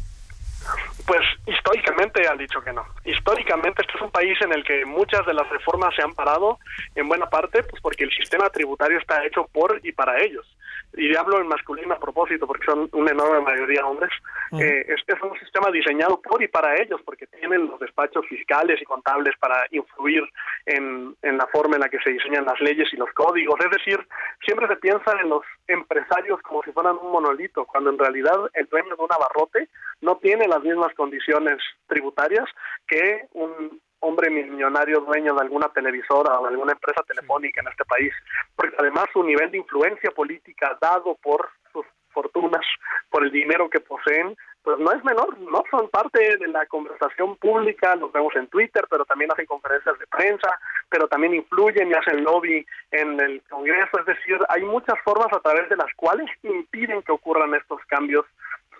Pues históricamente han dicho que no. Históricamente este es un país en el que muchas de las reformas se han parado, en buena parte, pues porque el sistema tributario está hecho por y para ellos. Y hablo en masculino a propósito, porque son una enorme mayoría hombres. Eh, este es un sistema diseñado por y para ellos, porque tienen los despachos fiscales y contables para influir en, en la forma en la que se diseñan las leyes y los códigos. Es decir, siempre se piensa en los empresarios como si fueran un monolito, cuando en realidad el dueño de un abarrote no tiene las mismas condiciones tributarias que un hombre millonario dueño de alguna televisora o de alguna empresa telefónica en este país, porque además su nivel de influencia política dado por sus fortunas, por el dinero que poseen, pues no es menor, no son parte de la conversación pública, los vemos en Twitter, pero también hacen conferencias de prensa, pero también influyen y hacen lobby en el Congreso, es decir, hay muchas formas a través de las cuales impiden que ocurran estos cambios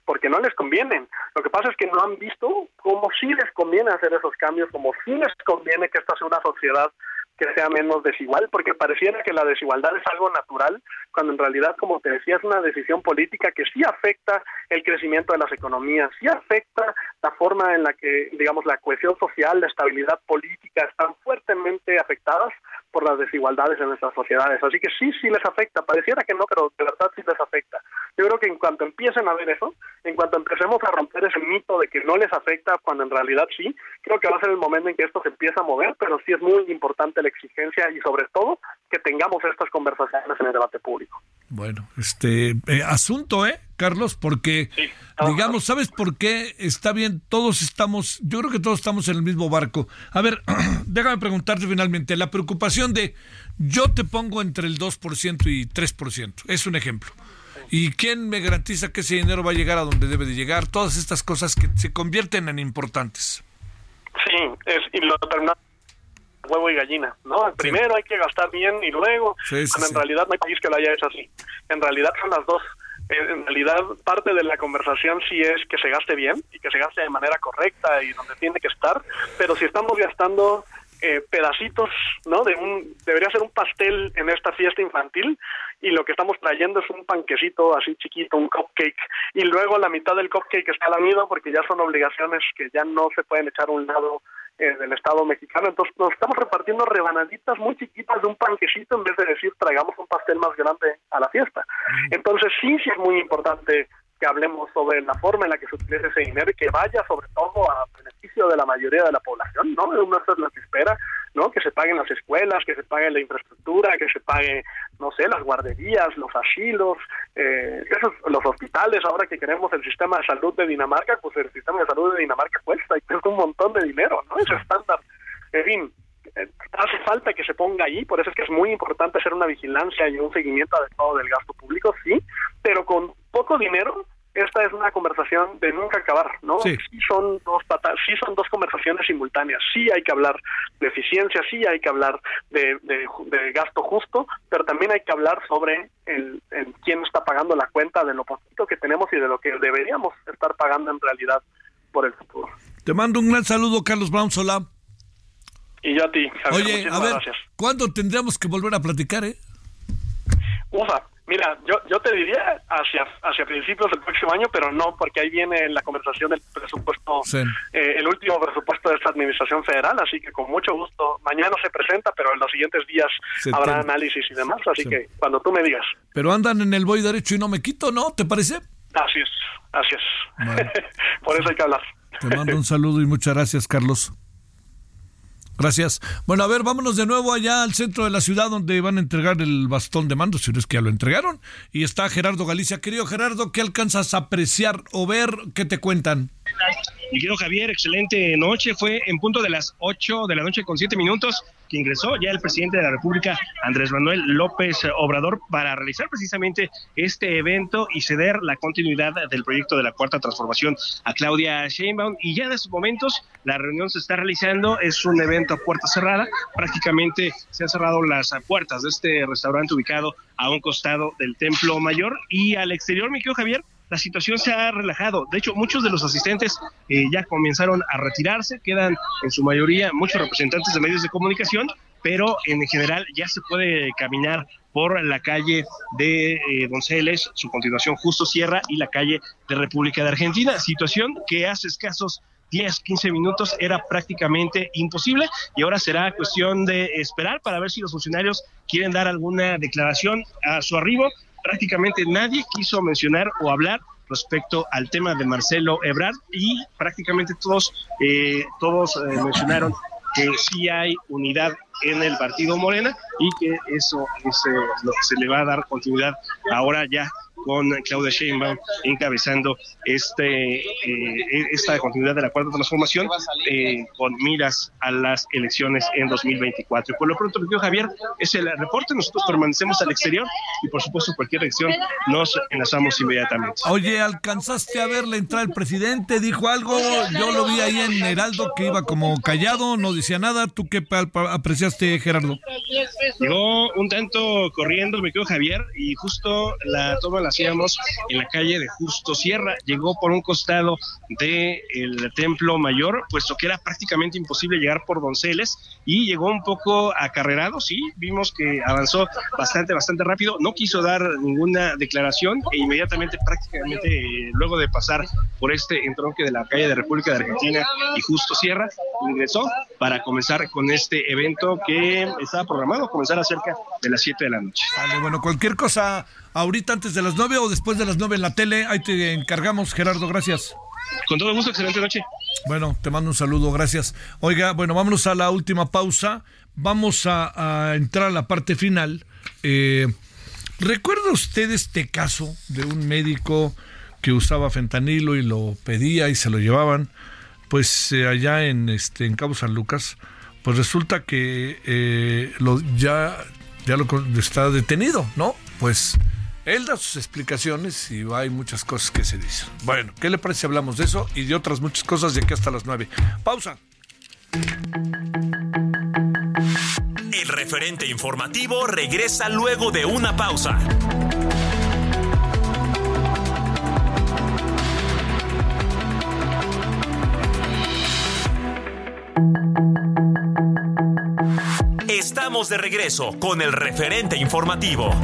porque no les convienen. Lo que pasa es que no han visto cómo sí les conviene hacer esos cambios, como sí les conviene que esta sea una sociedad que sea menos desigual, porque pareciera que la desigualdad es algo natural, cuando en realidad, como te decía, es una decisión política que sí afecta el crecimiento de las economías, sí afecta la forma en la que, digamos, la cohesión social, la estabilidad política están fuertemente afectadas por las desigualdades en nuestras sociedades. Así que sí, sí les afecta. Pareciera que no, pero de verdad sí les afecta. Yo creo que en cuanto empiecen a ver eso, en cuanto empecemos a romper ese mito de que no les afecta cuando en realidad sí, creo que va a ser el momento en que esto se empieza a mover, pero sí es muy importante la exigencia y sobre todo que tengamos estas conversaciones en el debate público. Bueno, este eh, asunto, ¿eh, Carlos? Porque, digamos, ¿sabes por qué está bien? Todos estamos, yo creo que todos estamos en el mismo barco. A ver, déjame preguntarte finalmente, la preocupación de yo te pongo entre el 2% y 3%, es un ejemplo. ¿Y quién me garantiza que ese dinero va a llegar a donde debe de llegar? Todas estas cosas que se convierten en importantes. Sí, es, y lo terminamos huevo y gallina, ¿no? Primero hay que gastar bien y luego, Sí, en realidad no hay país que lo haya hecho así. En realidad son las dos. En realidad parte de la conversación sí es que se gaste bien y que se gaste de manera correcta y donde tiene que estar, pero si estamos gastando eh, pedacitos, ¿no? De un debería ser un pastel en esta fiesta infantil y lo que estamos trayendo es un panquecito así chiquito, un cupcake y luego la mitad del cupcake está lamido porque ya son obligaciones que ya no se pueden echar a un lado eh, del Estado mexicano. Entonces nos estamos repartiendo rebanaditas muy chiquitas de un panquecito en vez de decir traigamos un pastel más grande a la fiesta. Entonces sí, sí es muy importante que hablemos sobre la forma en la que se utiliza ese dinero y que vaya sobre todo a beneficio de la mayoría de la población, ¿no? Una es lo espera, ¿no? Que se paguen las escuelas, que se pague la infraestructura, que se pague, no sé, las guarderías, los asilos, eh, esos, los hospitales. Ahora que queremos el sistema de salud de Dinamarca, pues el sistema de salud de Dinamarca cuesta y cuesta un montón de dinero, ¿no? Es estándar. En fin, eh, hace falta que se ponga ahí, por eso es que es muy importante hacer una vigilancia y un seguimiento adecuado del gasto público, sí, pero con poco dinero esta es una conversación de nunca acabar, ¿no? Sí. son dos pata- sí son dos conversaciones simultáneas, sí hay que hablar de eficiencia, sí hay que hablar de, de ju- de gasto justo, pero también hay que hablar sobre el, el quién está pagando la cuenta de lo poquito que tenemos y de lo que deberíamos estar pagando en realidad por el futuro. Te mando un gran saludo, Carlos Brown Solá. Y yo a ti, Javier, Oye, a ver, gracias. ¿cuándo tendríamos que volver a platicar, eh? Ufa, mira, yo, yo te diría hacia, hacia principios del próximo año, pero no, porque ahí viene la conversación del presupuesto, Sí. eh, el último presupuesto de esta administración federal, así que con mucho gusto, mañana se presenta, pero en los siguientes días Se habrá análisis y demás, así Sí. que cuando tú me digas, Pero andan en el voy derecho y no me quito, ¿no? ¿Te parece? así es, así es. Bueno. Por eso hay que hablar. Te mando un saludo y muchas gracias, Carlos. Gracias. Bueno, a ver, vámonos de nuevo allá al centro de la ciudad donde van a entregar el bastón de mando, si no es que ya lo entregaron. Y está Gerardo Galicia. Querido Gerardo, ¿qué alcanzas a apreciar o ver? ¿Qué te cuentan? Mi querido Javier, excelente noche. Fue en punto de las 8 de la noche con 7 minutos que ingresó ya el presidente de la República, Andrés Manuel López Obrador, para realizar precisamente este evento y ceder la continuidad del proyecto de la Cuarta Transformación a Claudia Sheinbaum. Y ya en estos momentos la reunión se está realizando. Es un evento a puerta cerrada. Prácticamente se han cerrado las puertas de este restaurante ubicado a un costado del Templo Mayor. Y al exterior, mi querido Javier, la situación se ha relajado. De hecho, muchos de los asistentes eh, ya comenzaron a retirarse, quedan en su mayoría muchos representantes de medios de comunicación pero en general ya se puede caminar por la calle de eh, Donceles, su continuación Justo Sierra y la calle de República de Argentina, situación que hace escasos 10, 15 minutos era prácticamente imposible y ahora será cuestión de esperar para ver si los funcionarios quieren dar alguna declaración a su arribo. Prácticamente nadie quiso mencionar o hablar respecto al tema de Marcelo Ebrard y prácticamente todos, eh, todos eh, mencionaron que sí hay unidad en el partido Morena y que eso es, eh, lo que se le va a dar continuidad ahora ya con Claudia Sheinbaum encabezando este eh, esta continuidad de la cuarta transformación eh, con miras a las elecciones en 2024. Por lo pronto, mi Javier, es el reporte. Nosotros permanecemos al exterior y, por supuesto, cualquier elección nos enlazamos inmediatamente. Oye, ¿alcanzaste a ver la entrada del presidente? ¿Dijo algo? Yo lo vi ahí en Heraldo que iba como callado, no decía nada. ¿Tú qué apreciaste, Gerardo? Llegó un tanto corriendo, mi querido Javier, y justo la toma la hacíamos en la calle de Justo Sierra. Llegó por un costado del el Templo Mayor, puesto que era prácticamente imposible llegar por Donceles, y llegó un poco acarrerado, sí, vimos que avanzó bastante, bastante rápido, no quiso dar ninguna declaración e inmediatamente, prácticamente, luego de pasar por este entronque de la calle de República de Argentina y Justo Sierra, ingresó para comenzar con este evento que estaba programado comenzar a cerca de las 7 de la noche. Vale, bueno, cualquier cosa ahorita antes de las 9 o después de las 9 en la tele, ahí te encargamos, Gerardo, gracias. Con todo gusto, excelente noche. Bueno, te mando un saludo, gracias. Oiga, bueno, vámonos a la última pausa. Vamos a, a entrar a la parte final. Eh, ¿Recuerda usted este caso de un médico que usaba fentanilo y lo pedía y se lo llevaban? Pues eh, allá en, este, en Cabo San Lucas, pues resulta que eh, lo, ya, ya lo está detenido, ¿no? Pues él da sus explicaciones y hay muchas cosas que se dicen. Bueno, ¿qué le parece si hablamos de eso y de otras muchas cosas de aquí hasta las 9? Pausa. El referente informativo regresa luego de una pausa. Estamos de regreso con el referente informativo.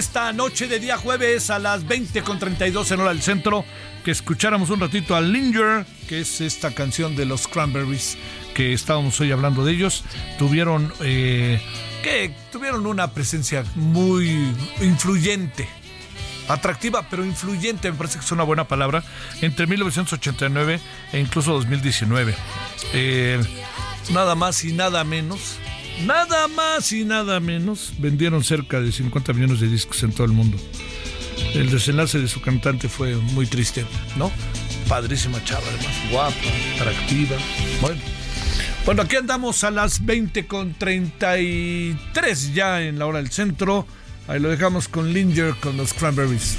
Esta noche de día jueves a las 20 con 32 en hora del centro. Que escucháramos un ratito a Linger, que es esta canción de los Cranberries que estábamos hoy hablando de ellos. Tuvieron, eh, que tuvieron una presencia muy influyente atractiva, pero influyente, me parece que es una buena palabra, entre 1989 e incluso 2019. Eh, nada más y nada menos nada más y nada menos, vendieron cerca de 50 millones de discos en todo el mundo. El desenlace de su cantante fue muy triste, ¿no? Padrísima chava, además, guapa, atractiva. Bueno. Bueno, aquí andamos a las 20 con 33 ya en la hora del centro. Ahí lo dejamos con Linger con los Cranberries.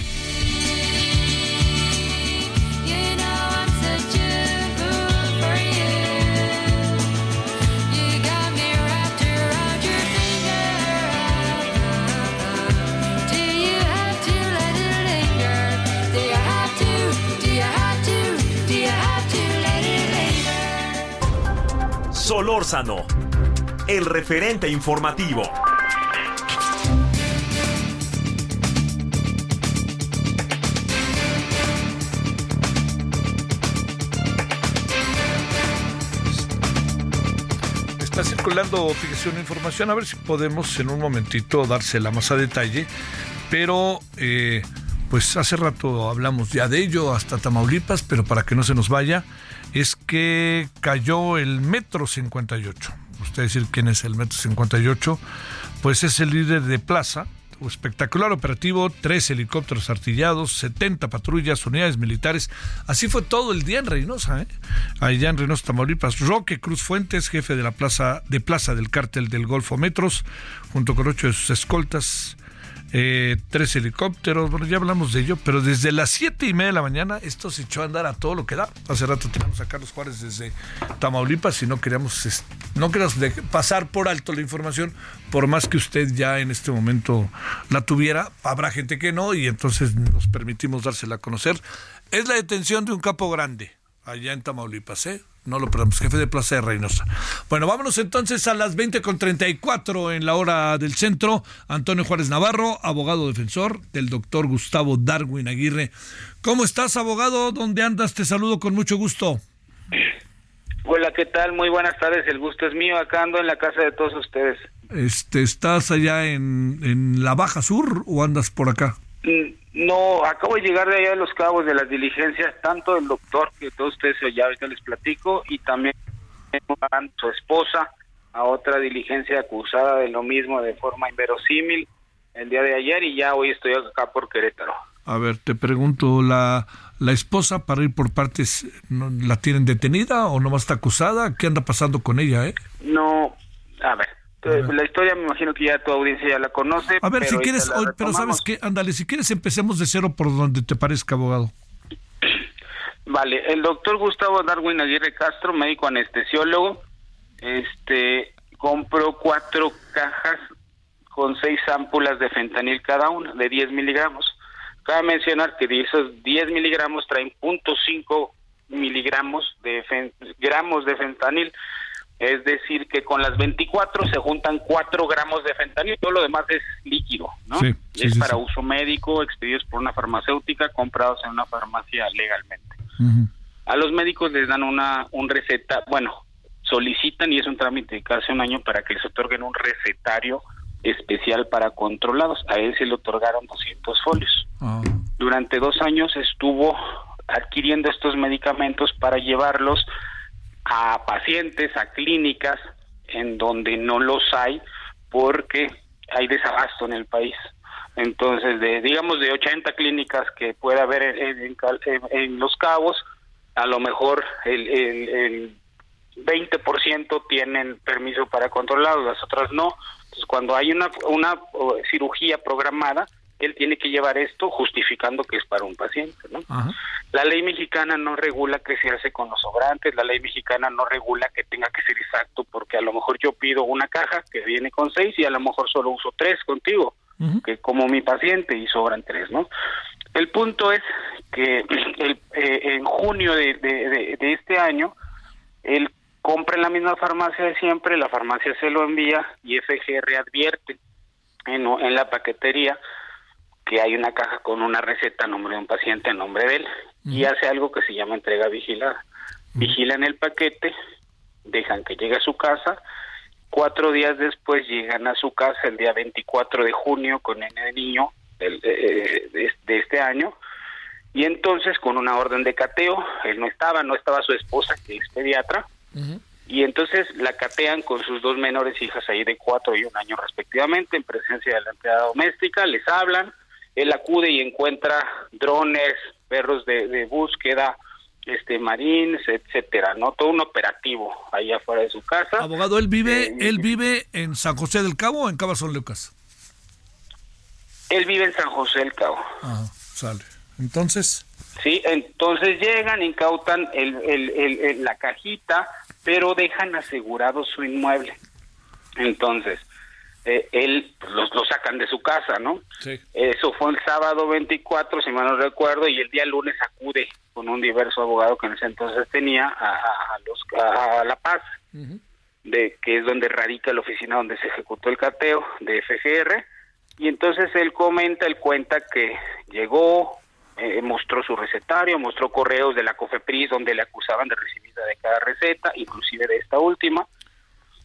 Solórzano, el referente informativo. Está circulando, fíjese, una información, a ver si podemos en un momentito dársela más a detalle, pero eh, pues hace rato hablamos ya de ello, hasta Tamaulipas, pero para que no se nos vaya, es que cayó el Metro 58. Usted decir quién es el Metro 58, pues es el líder de plaza, espectacular operativo, tres helicópteros artillados, 70 patrullas, unidades militares. Así fue todo el día en Reynosa, ¿eh? allá en Reynosa, Tamaulipas. Roque Cruz Fuentes, jefe de la plaza de plaza del cártel del Golfo Metros, junto con ocho de sus escoltas, eh, tres helicópteros, bueno, ya hablamos de ello, pero desde las siete y media de la mañana esto se echó a andar a todo lo que da. Hace rato teníamos a Carlos Juárez desde Tamaulipas y no queríamos, no queríamos pasar por alto la información, por más que usted ya en este momento la tuviera, habrá gente que no y entonces nos permitimos dársela a conocer. Es la detención de un capo grande allá en Tamaulipas, ¿eh? No lo perdamos, jefe de Plaza de Reynosa. Bueno, vámonos entonces a las 20 con 34 en la hora del centro. Antonio Juárez Navarro, abogado defensor del doctor Gustavo Darwin Aguirre. ¿Cómo estás, abogado? ¿Dónde andas? Te saludo con mucho gusto. Hola, ¿qué tal? Muy buenas tardes. El gusto es mío. Acá ando en la casa de todos ustedes. Este, ¿Estás allá en, en la Baja Sur o andas por acá? Mm, no, acabo de llegar de allá de los cabos de las diligencias, tanto el doctor, que todos ustedes ya ahorita les platico, y también su esposa a otra diligencia acusada de lo mismo de forma inverosímil el día de ayer y ya hoy estoy acá por Querétaro. A ver, te pregunto, ¿la, la esposa para ir por partes la tienen detenida o no está acusada? ¿Qué anda pasando con ella, eh? No, a ver, la historia me imagino que ya tu audiencia ya la conoce. A ver, si quieres, pero sabes qué, ándale, si quieres empecemos de cero por donde te parezca, abogado. Vale, el doctor Gustavo Darwin Aguirre Castro, médico anestesiólogo, este, compró cuatro cajas con seis ámpulas de fentanil cada una, de 10 miligramos. Cabe mencionar que de esos 10 miligramos traen .5 miligramos de gramos de fentanil es decir, que con las 24 se juntan 4 gramos de fentanil, todo lo demás es líquido, ¿no? es para uso médico, expedidos por una farmacéutica, comprados en una farmacia legalmente. A los médicos les dan una un receta, bueno, solicitan y es un trámite de casi un año para que les otorguen un recetario especial para controlados. A él se le otorgaron 200 folios. Ah. Durante dos años estuvo adquiriendo estos medicamentos para llevarlos a pacientes, a clínicas en donde no los hay porque hay desabasto en el país. Entonces, de digamos de 80 clínicas que puede haber en, Los Cabos, a lo mejor el, el, el 20% tienen permiso para controlarlo, las otras no. Entonces, cuando hay una, una cirugía programada, él tiene que llevar esto justificando que es para un paciente. ¿no? La ley mexicana no regula qué se hace con los sobrantes, la ley mexicana no regula que tenga que ser exacto, porque a lo mejor yo pido una caja que viene con seis y a lo mejor solo uso tres contigo, que como mi paciente y sobran tres, ¿no? El punto es que el, eh, en junio de, de, este año, él compra en la misma farmacia de siempre, la farmacia se lo envía y FGR advierte en, en la paquetería que hay una caja con una receta a nombre de un paciente a nombre de él y hace algo que se llama entrega vigilada. Vigilan el paquete, dejan que llegue a su casa, cuatro días después llegan a su casa el día 24 de junio con el niño de, este año y entonces con una orden de cateo, él no estaba, no estaba su esposa que es pediatra, y entonces la catean con sus dos menores hijas ahí de cuatro y un año respectivamente en presencia de la empleada doméstica, les hablan, él acude y encuentra drones, perros de, búsqueda, este marines, etcétera, ¿no? Todo un operativo ahí afuera de su casa. Abogado, él vive, Eh, él vive en San José del Cabo o en Cabo San Lucas. Él vive en San José del Cabo. Ajá, sale. Entonces, Sí, entonces llegan, incautan el, el- el- el- la cajita, pero dejan asegurado su inmueble. Entonces, eh, él pues, los, lo sacan de su casa, ¿no? sí. Eso fue el sábado 24, si mal no recuerdo, y el día lunes acude con un diverso abogado que en ese entonces tenía a, los, a, a La Paz, de que es donde radica la oficina donde se ejecutó el cateo de FGR, y entonces él comenta, él cuenta que llegó, eh, mostró su recetario, mostró correos de la COFEPRIS donde le acusaban de recibida de cada receta, inclusive de esta última,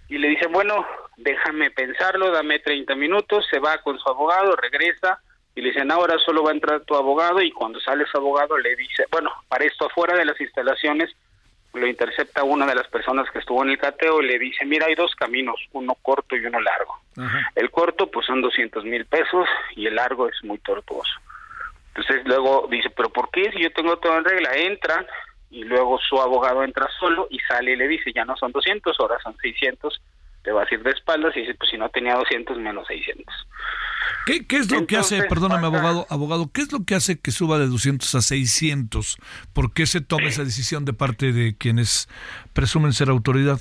y le dicen, bueno, déjame pensarlo, dame 30 minutos, se va con su abogado, regresa, y le dicen, ahora solo va a entrar tu abogado, y cuando sale su abogado le dice, bueno, para esto afuera de las instalaciones, lo intercepta una de las personas que estuvo en el cateo y le dice, mira, hay dos caminos, uno corto y uno largo. El corto pues son 200 mil pesos y el largo es muy tortuoso. Entonces luego dice, pero ¿por qué? Si yo tengo todo en regla, entran y luego su abogado entra solo y sale y le dice, ya no son 200, ahora son 600, te vas a ir de espaldas y dice, pues si no tenía 200 menos 600. ¿qué, qué es lo que hace, Entonces, perdóname pasa- abogado, abogado, qué es lo que hace que suba de 200 a 600? ¿Por qué se toma esa decisión de parte de quienes presumen ser autoridad?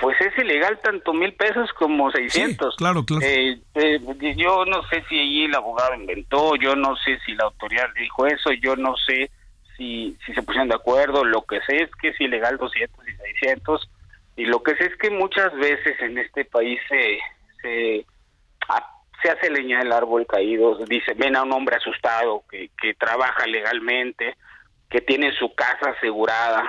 Pues es ilegal tanto mil pesos como 600. claro, claro. Eh, eh, yo no sé si allí el abogado inventó, yo no sé si la autoridad le dijo eso, yo no sé si, si se pusieron de acuerdo, lo que sé es que es ilegal 200 y 600 y lo que sé es que muchas veces en este país se, se, a- se hace leña del árbol caído, dice, ven a un hombre asustado que, que trabaja legalmente, que tiene su casa asegurada,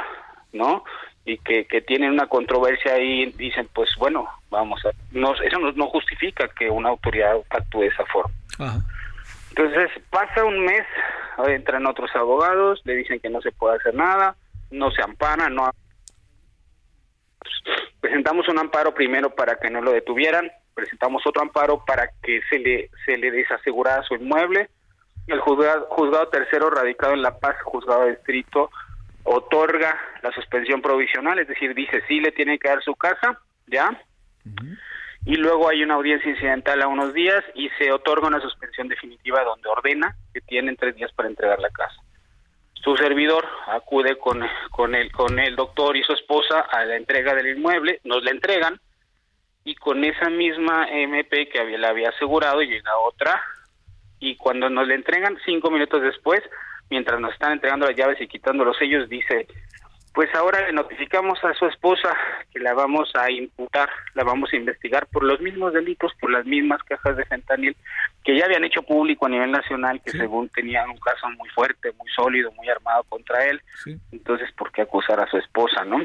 ¿no? Y que, que tienen una controversia ahí, dicen, pues bueno, vamos a... No, eso no, no justifica que una autoridad actúe de esa forma. Entonces pasa un mes, entran otros abogados, le dicen que no se puede hacer nada, no se ampara, no... Presentamos un amparo primero para que no lo detuvieran, presentamos otro amparo para que se le, se le desasegurara su inmueble. El juzgado, juzgado tercero radicado en La Paz, juzgado de distrito, otorga la suspensión provisional, es decir, dice sí le tiene que dar su casa, ¿ya? Y luego hay una audiencia incidental a unos días y se otorga una suspensión definitiva donde ordena que tienen tres días para entregar la casa. Su servidor acude con, con, el, con el doctor y su esposa a la entrega del inmueble, nos la entregan y con esa misma MP que había, la había asegurado llega otra y cuando nos la entregan cinco minutos después, mientras nos están entregando las llaves y quitando los sellos, dice, pues ahora le notificamos a su esposa que la vamos a imputar, la vamos a investigar por los mismos delitos, por las mismas cajas de fentanil que ya habían hecho público a nivel nacional, que según tenían un caso muy fuerte, muy sólido, muy armado contra él. Entonces, ¿por qué acusar a su esposa, no?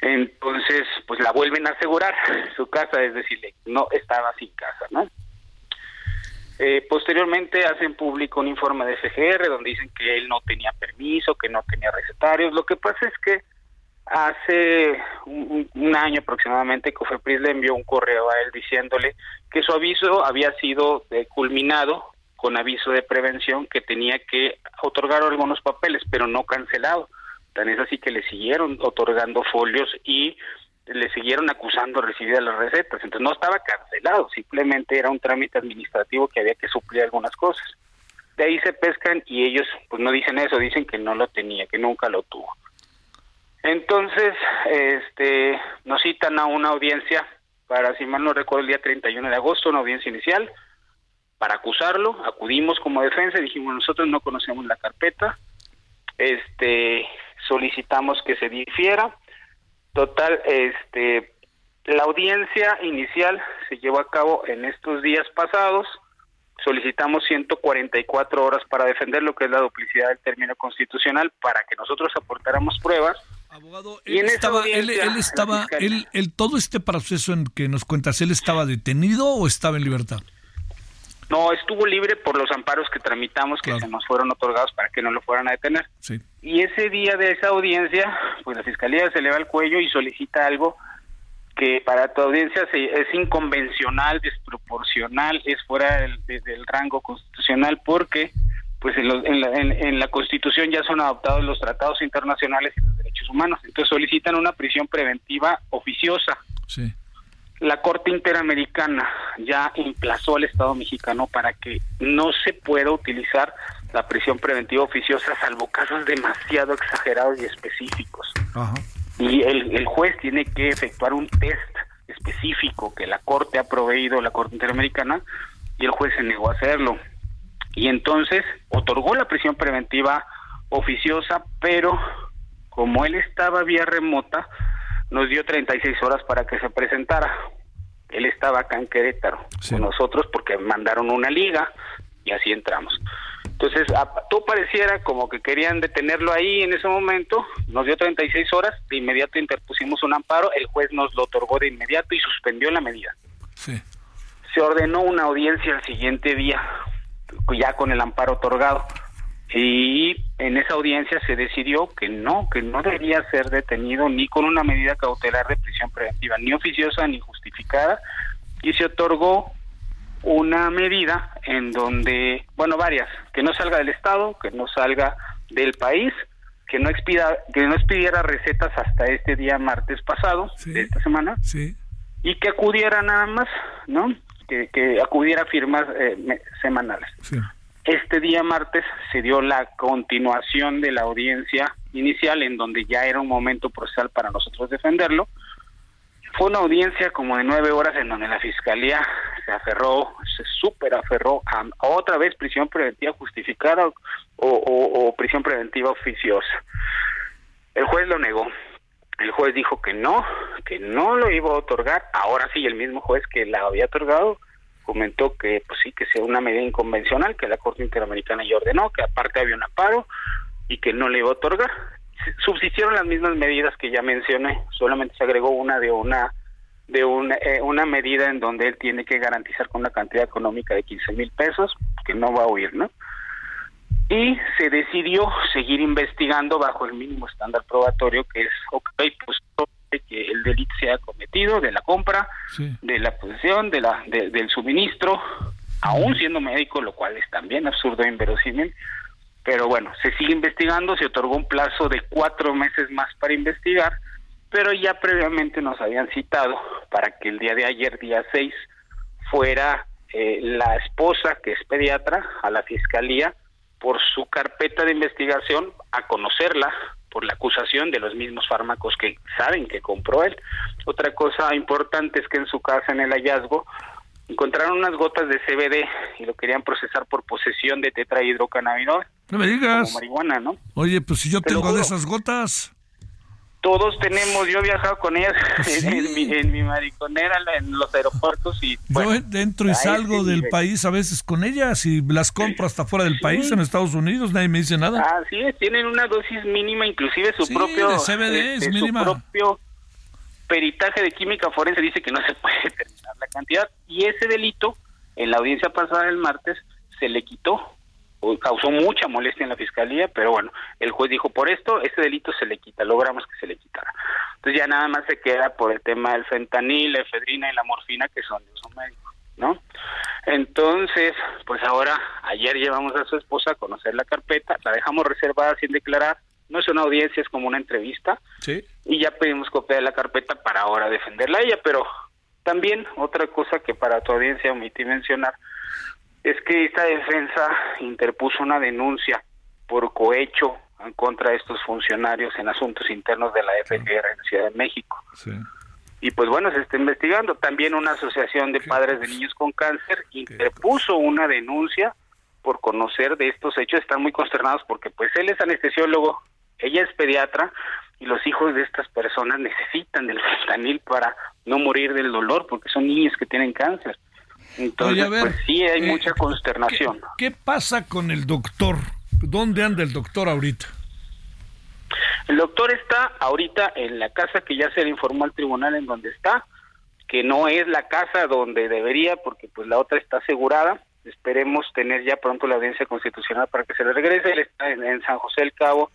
Entonces, pues la vuelven a asegurar su casa, es decir, no estaba sin casa, ¿no? Eh, posteriormente hacen público un informe de FGR donde dicen que él no tenía permiso, que no tenía recetarios. Lo que pasa es que hace un, año aproximadamente Cofepris le envió un correo a él diciéndole que su aviso había sido eh, culminado con aviso de prevención que tenía que otorgar algunos papeles, pero no cancelado. Tan es así que le siguieron otorgando folios y le siguieron acusando recibir las recetas. Entonces no estaba cancelado, simplemente era un trámite administrativo que había que suplir algunas cosas. De ahí se pescan y ellos pues no dicen eso, dicen que no lo tenía, que nunca lo tuvo. Entonces, este, nos citan a una audiencia para, si mal no recuerdo, el día 31 de agosto, una audiencia inicial, para acusarlo, acudimos como defensa, dijimos nosotros no conocemos la carpeta, este, solicitamos que se difiera, Total, este, la audiencia inicial se llevó a cabo en estos días pasados. Solicitamos 144 horas para defender lo que es la duplicidad del término constitucional para que nosotros aportáramos pruebas. y en Estaba, él, él estaba, él, él- todo este proceso en que nos cuentas, ¿él estaba detenido o estaba en libertad? No estuvo libre por los amparos que tramitamos que se nos fueron otorgados para que no lo fueran a detener. Sí. Y ese día de esa audiencia, pues la fiscalía se le va el cuello y solicita algo que para tu audiencia se- es inconvencional, desproporcional, es fuera del, de- del rango constitucional porque pues en, los- en la, en- en la Constitución ya son adoptados los tratados internacionales y los derechos humanos. Entonces solicitan una prisión preventiva oficiosa. Sí. La Corte Interamericana ya emplazó al Estado mexicano para que no se pueda utilizar la prisión preventiva oficiosa salvo casos demasiado exagerados y específicos. Ajá. Y el, el juez tiene que efectuar un test específico que la Corte ha proveído, la Corte Interamericana, y el juez se negó a hacerlo. Y entonces otorgó la prisión preventiva oficiosa, pero como él estaba vía remota, nos dio 36 horas para que se presentara. Él estaba acá en Querétaro con nosotros porque mandaron una liga y así entramos. Entonces, a- todo pareciera como que querían detenerlo ahí en ese momento. Nos dio 36 horas, de inmediato interpusimos un amparo, el juez nos lo otorgó de inmediato y suspendió la medida. Sí. Se ordenó una audiencia al siguiente día, ya con el amparo otorgado. Y en esa audiencia se decidió que no, que no debería ser detenido ni con una medida cautelar de prisión preventiva, ni oficiosa ni justificada, y se otorgó una medida en donde, bueno, varias, que no salga del Estado, que no salga del país, que no expida, que no expidiera recetas hasta este día martes pasado, de esta semana, Sí. y que acudiera nada más, ¿no? Que, que acudiera a firmas eh, semanales. Sí. Este día martes se dio la continuación de la audiencia inicial en donde ya era un momento procesal para nosotros defenderlo. Fue una audiencia como de nueve horas en donde la fiscalía se aferró, se súper aferró a, a otra vez prisión preventiva justificada o prisión preventiva oficiosa. El juez lo negó. El juez dijo que no, que no lo iba a otorgar. Ahora sí, el mismo juez que la había otorgado comentó que pues sí, que sea una medida inconvencional, que la Corte Interamericana ya ordenó, que aparte había un aparo y que no le iba a otorgar. Subsistieron las mismas medidas que ya mencioné, solamente se agregó una de una de una, eh, una medida en donde él tiene que garantizar con una cantidad económica de 15 mil pesos, que no va a huir, ¿no? Y se decidió seguir investigando bajo el mínimo estándar probatorio, que es, ok, pues que el delito se ha cometido de la compra, de la posesión, de la, de- del suministro, aún siendo médico, lo cual es también absurdo e inverosímil. Pero bueno, se sigue investigando, se otorgó un plazo de cuatro meses más para investigar, pero ya previamente nos habían citado para que el día de ayer, día 6, fuera eh, la esposa, que es pediatra, a la fiscalía por su carpeta de investigación a conocerla por la acusación de los mismos fármacos que saben que compró él. Otra cosa importante es que en su casa, en el hallazgo, encontraron unas gotas de CBD y lo querían procesar por posesión de tetrahidrocannabinol, No me digas. como marihuana, ¿no? Oye, pues si yo Te tengo de esas gotas. Todos tenemos, yo he viajado con ellas Pues en, en mi, en mi mariconera en los aeropuertos y Yo entro y salgo del nivel. país a veces con ellas y las compro hasta fuera del país, en Estados Unidos, nadie me dice nada. Así es, tienen una dosis mínima, inclusive su Sí, propio de CBD es su mínima. propio peritaje de química forense dice que no se puede determinar la cantidad y ese delito en la audiencia pasada del martes se le quitó causó mucha molestia en la fiscalía, pero bueno, el juez dijo por esto ese delito se le quita, logramos que se le quitara. Entonces ya nada más se queda por el tema del fentanil, la efedrina y la morfina que son de uso médico, ¿no? Entonces, pues ahora, ayer llevamos a su esposa a conocer la carpeta, la dejamos reservada sin declarar, no es una audiencia, es como una entrevista, Sí. y ya pedimos copia de la carpeta para ahora defenderla a ella, pero también otra cosa que para tu audiencia omití mencionar es que esta defensa interpuso una denuncia por cohecho en contra de estos funcionarios en asuntos internos de la FGR en Ciudad de México. Sí. Y pues bueno, se está investigando. También una asociación de padres de niños con cáncer interpuso una denuncia por conocer de estos hechos. Están muy consternados porque pues él es anestesiólogo, ella es pediatra y los hijos de estas personas necesitan del fentanil para no morir del dolor porque son niños que tienen cáncer. Entonces, Oye, a ver, pues sí hay eh, mucha consternación. ¿Qué pasa con el doctor? ¿Dónde anda el doctor ahorita? El doctor está ahorita en la casa que ya se le informó al tribunal en donde está, que no es la casa donde debería porque pues la otra está asegurada. Esperemos tener ya pronto la audiencia constitucional para que se le regrese. Él está en, en San José del Cabo,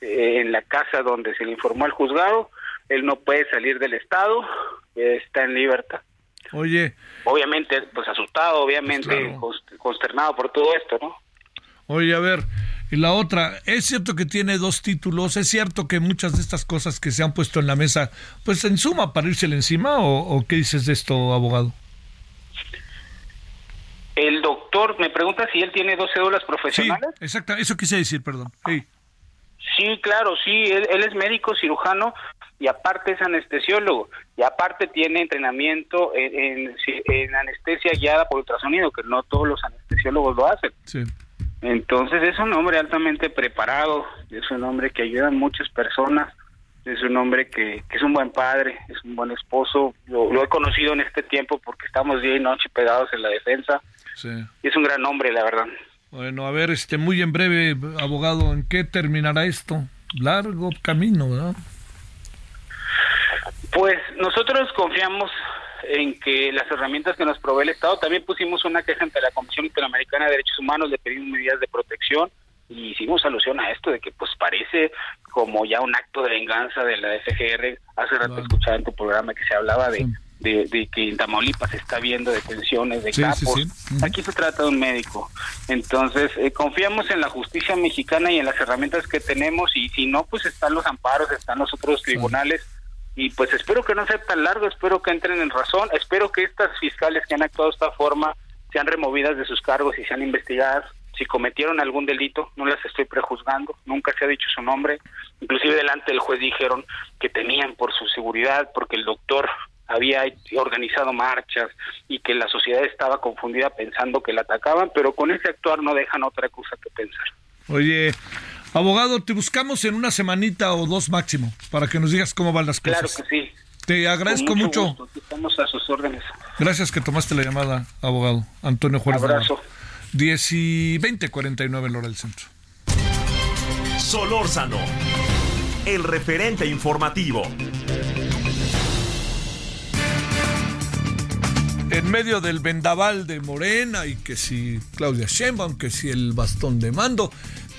eh, en la casa donde se le informó al juzgado. Él no puede salir del estado, eh, está en libertad. Oye, Obviamente, pues asustado, obviamente Pues claro. consternado por todo esto, ¿no? Oye, a ver, y la otra, es cierto que tiene dos títulos, es cierto que muchas de estas cosas que se han puesto en la mesa, pues en suma para irsele encima, o, o qué dices de esto, abogado? El doctor me pregunta si él tiene dos cédulas profesionales. Sí, exacto, eso quise decir, perdón. Sí, Sí, claro, sí, él, él es médico cirujano y aparte es anestesiólogo y aparte tiene entrenamiento en, en- en anestesia guiada por ultrasonido, que no todos los anestesiólogos lo hacen. sí. Entonces es un hombre altamente preparado, es un hombre que ayuda a muchas personas, es un hombre que, que es un buen padre, es un buen esposo. Lo, lo he conocido en este tiempo porque estamos día y noche pegados en la defensa sí. y es un gran hombre, la verdad. Bueno, a ver, este, muy en breve, abogado, ¿en qué terminará esto? Largo camino, ¿verdad? Pues nosotros confiamos en que las herramientas que nos provee el Estado, también pusimos una queja ante la Comisión Interamericana de Derechos Humanos, le pedimos medidas de protección y hicimos alusión a esto de que pues parece como ya un acto de venganza de la FGR. Hace rato escuchaba en tu programa que se hablaba de, de, de que en Tamaulipas se está viendo detenciones de Sí, capos. sí. Aquí se trata de un médico. Entonces, eh, confiamos en la justicia mexicana y en las herramientas que tenemos y si no, pues están los amparos, están los otros tribunales y pues espero que no sea tan largo, espero que entren en razón, espero que estas fiscales que han actuado de esta forma sean removidas de sus cargos y sean investigadas. Si cometieron algún delito, no las estoy prejuzgando, nunca se ha dicho su nombre. Inclusive delante del juez dijeron que tenían por su seguridad, porque el doctor había organizado marchas y que la sociedad estaba confundida pensando que la atacaban, pero con ese actuar no dejan otra cosa que pensar. Oye, abogado, te buscamos en una semanita o dos máximo para que nos digas cómo van las Claro cosas. que sí. Te agradezco Con mucho. Estamos a sus órdenes. Gracias que tomaste la llamada, abogado. Antonio Juárez. Abrazo. Navarro. 10 y 20, 49 en hora del centro. Solórzano, el referente informativo. En medio del vendaval de Morena y que si Claudia Sheinbaum, que si el bastón de mando,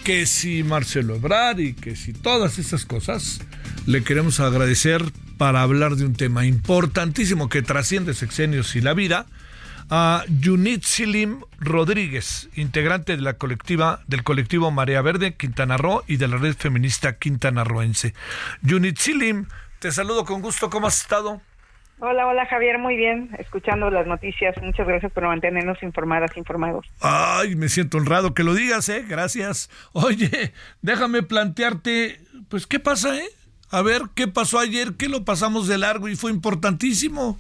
que si Marcelo Ebrard y que si todas esas cosas, le queremos agradecer para hablar de un tema importantísimo que trasciende sexenios y la vida a Yunit Silim Rodríguez, integrante de la colectiva del colectivo Marea Verde Quintana Roo y de la red feminista Quintana Roense. Yunit Silim, te saludo con gusto, ¿cómo has estado? Hola, hola Javier, muy bien, escuchando las noticias. Muchas gracias por mantenernos informadas, informados. Ay, me siento honrado que lo digas, ¿eh? Gracias. Oye, déjame plantearte, pues, ¿qué pasa, eh? A ver, ¿qué pasó ayer? ¿Qué lo pasamos de largo y fue importantísimo?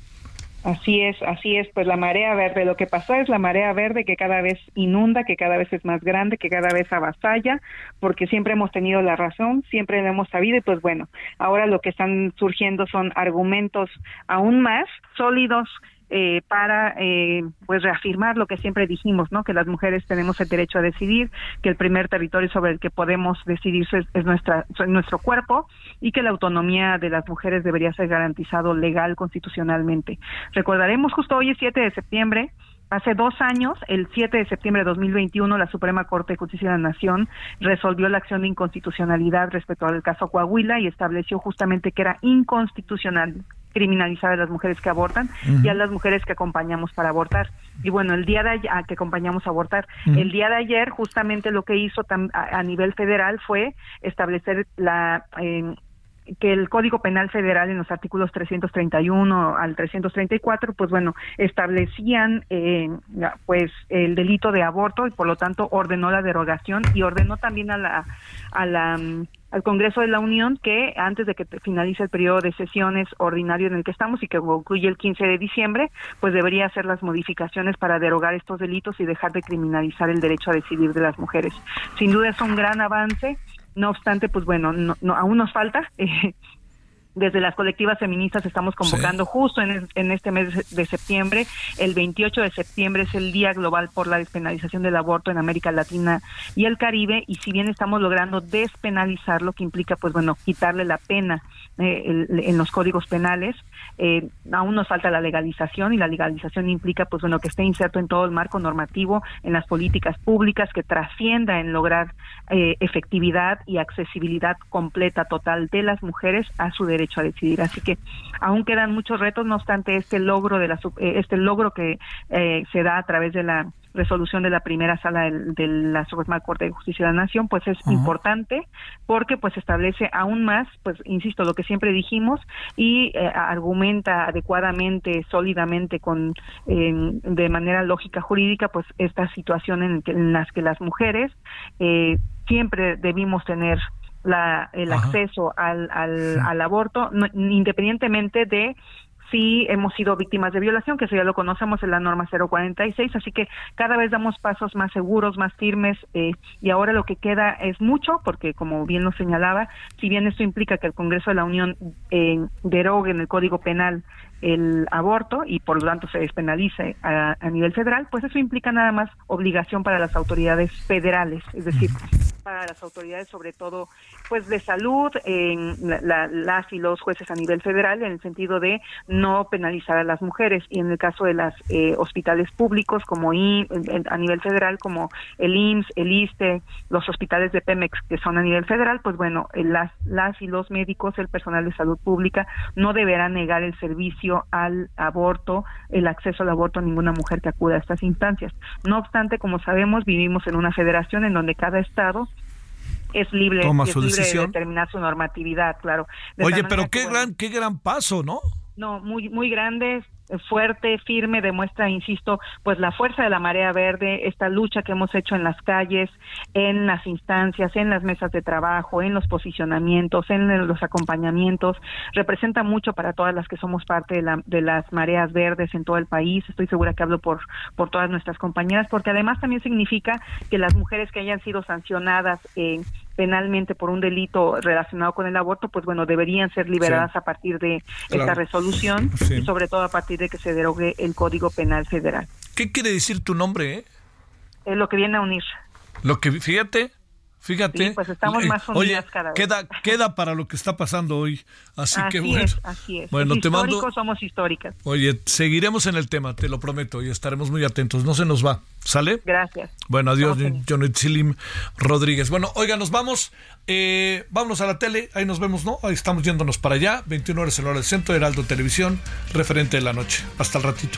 Así es, así es, pues la marea verde, lo que pasó es la marea verde que cada vez inunda, que cada vez es más grande, que cada vez avasalla, porque siempre hemos tenido la razón, siempre lo hemos sabido y pues bueno, ahora lo que están surgiendo son argumentos aún más sólidos eh, para eh, pues reafirmar lo que siempre dijimos, ¿no? Que las mujeres tenemos el derecho a decidir, que el primer territorio sobre el que podemos decidir es, es nuestra es nuestro cuerpo y que la autonomía de las mujeres debería ser garantizado legal constitucionalmente. Recordaremos justo hoy es 7 de septiembre Hace dos años, el 7 de septiembre de 2021, la Suprema Corte de Justicia de la Nación resolvió la acción de inconstitucionalidad respecto al caso Coahuila y estableció justamente que era inconstitucional criminalizar a las mujeres que abortan y a las mujeres que acompañamos para abortar. Y bueno, el día de ayer, a que acompañamos a abortar, el día de ayer justamente lo que hizo tam- a, a nivel federal fue establecer la... eh, que el Código Penal Federal en los artículos 331 al 334, pues bueno, establecían eh, pues el delito de aborto y por lo tanto ordenó la derogación y ordenó también a la a la mm, al Congreso de la Unión que antes de que finalice el periodo de sesiones ordinario en el que estamos y que concluye el 15 de diciembre, pues debería hacer las modificaciones para derogar estos delitos y dejar de criminalizar el derecho a decidir de las mujeres. Sin duda es un gran avance. No obstante, pues bueno, no, no- aún nos falta. eh, desde las colectivas feministas estamos convocando justo en, es- en este mes de septiembre. El 28 de septiembre es el Día Global por la Despenalización del Aborto en América Latina y el Caribe. Y si bien estamos logrando despenalizar, lo que implica, pues bueno, quitarle la pena eh, el- en los códigos penales, eh, aún nos falta la legalización y la legalización implica, pues bueno, que esté inserto en todo el marco normativo, en las políticas públicas, que trascienda en lograr eh, efectividad y accesibilidad completa, total de las mujeres a su derecho a decidir. Así que aún quedan muchos retos, no obstante este logro de la eh, este logro que eh, se da a través de la resolución de la primera sala de la Suprema Corte de Justicia de la Nación, pues es importante porque pues establece aún más, pues insisto, lo que siempre dijimos y eh, argumenta adecuadamente, sólidamente, con de manera lógica jurídica, pues esta situación en, en las que las mujeres eh, siempre debimos tener la, el acceso al, al, al aborto, independientemente de si hemos sido víctimas de violación, que eso ya lo conocemos en la norma 046, así que cada vez damos pasos más seguros, más firmes, eh, y ahora lo que queda es mucho, porque como bien lo señalaba, si bien esto implica que el Congreso de la Unión eh, derogue en el Código Penal el aborto y por lo tanto se despenalice a, nivel federal, pues eso implica nada más obligación para las autoridades federales, es decir, para las autoridades sobre todo pues de salud, en las y los jueces a nivel federal en el sentido de no penalizar a las mujeres. Y en el caso de los eh, hospitales públicos como a nivel federal como el IMSS, el ISTE, los hospitales de Pemex que son a nivel federal, pues bueno, las, las y los médicos, el personal de salud pública no deberán negar el servicio al aborto, el acceso al aborto a ninguna mujer que acuda a estas instancias. No obstante, como sabemos, vivimos en una federación en donde cada estado es libre, es libre de determinar su normatividad, claro. Oye, pero qué gran, qué gran paso, ¿no? No, muy, muy grande fuerte, firme, demuestra, insisto, pues la fuerza de la marea verde, esta lucha que hemos hecho en las calles, en las instancias, en las mesas de trabajo, en los posicionamientos, en los acompañamientos, representa mucho para todas las que somos parte de, la, de las mareas verdes en todo el país. Estoy segura que hablo por, por todas nuestras compañeras, porque además también significa que las mujeres que hayan sido sancionadas en penalmente por un delito relacionado con el aborto, pues bueno, deberían ser liberadas a partir de esta resolución y sobre todo a partir de que se derogue el Código Penal Federal. ¿Qué quiere decir tu nombre? Eh? Es lo que viene a unir. Lo que, fíjate, Fíjate. pues estamos más unidas cada vez. Queda, queda para lo que está pasando hoy. Así, que bueno. Es, así es. Bueno, te mando. somos históricas. Oye, seguiremos en el tema, te lo prometo, y estaremos muy atentos. No se nos va. ¿Sale? Gracias. Bueno, adiós, Johnny Silim Rodríguez. Bueno, oiga, nos vamos. Eh, vámonos a la tele. Ahí nos vemos, ¿no? Ahí estamos yéndonos para allá. 21 horas en hora del centro, Heraldo Televisión, referente de la noche. Hasta el ratito.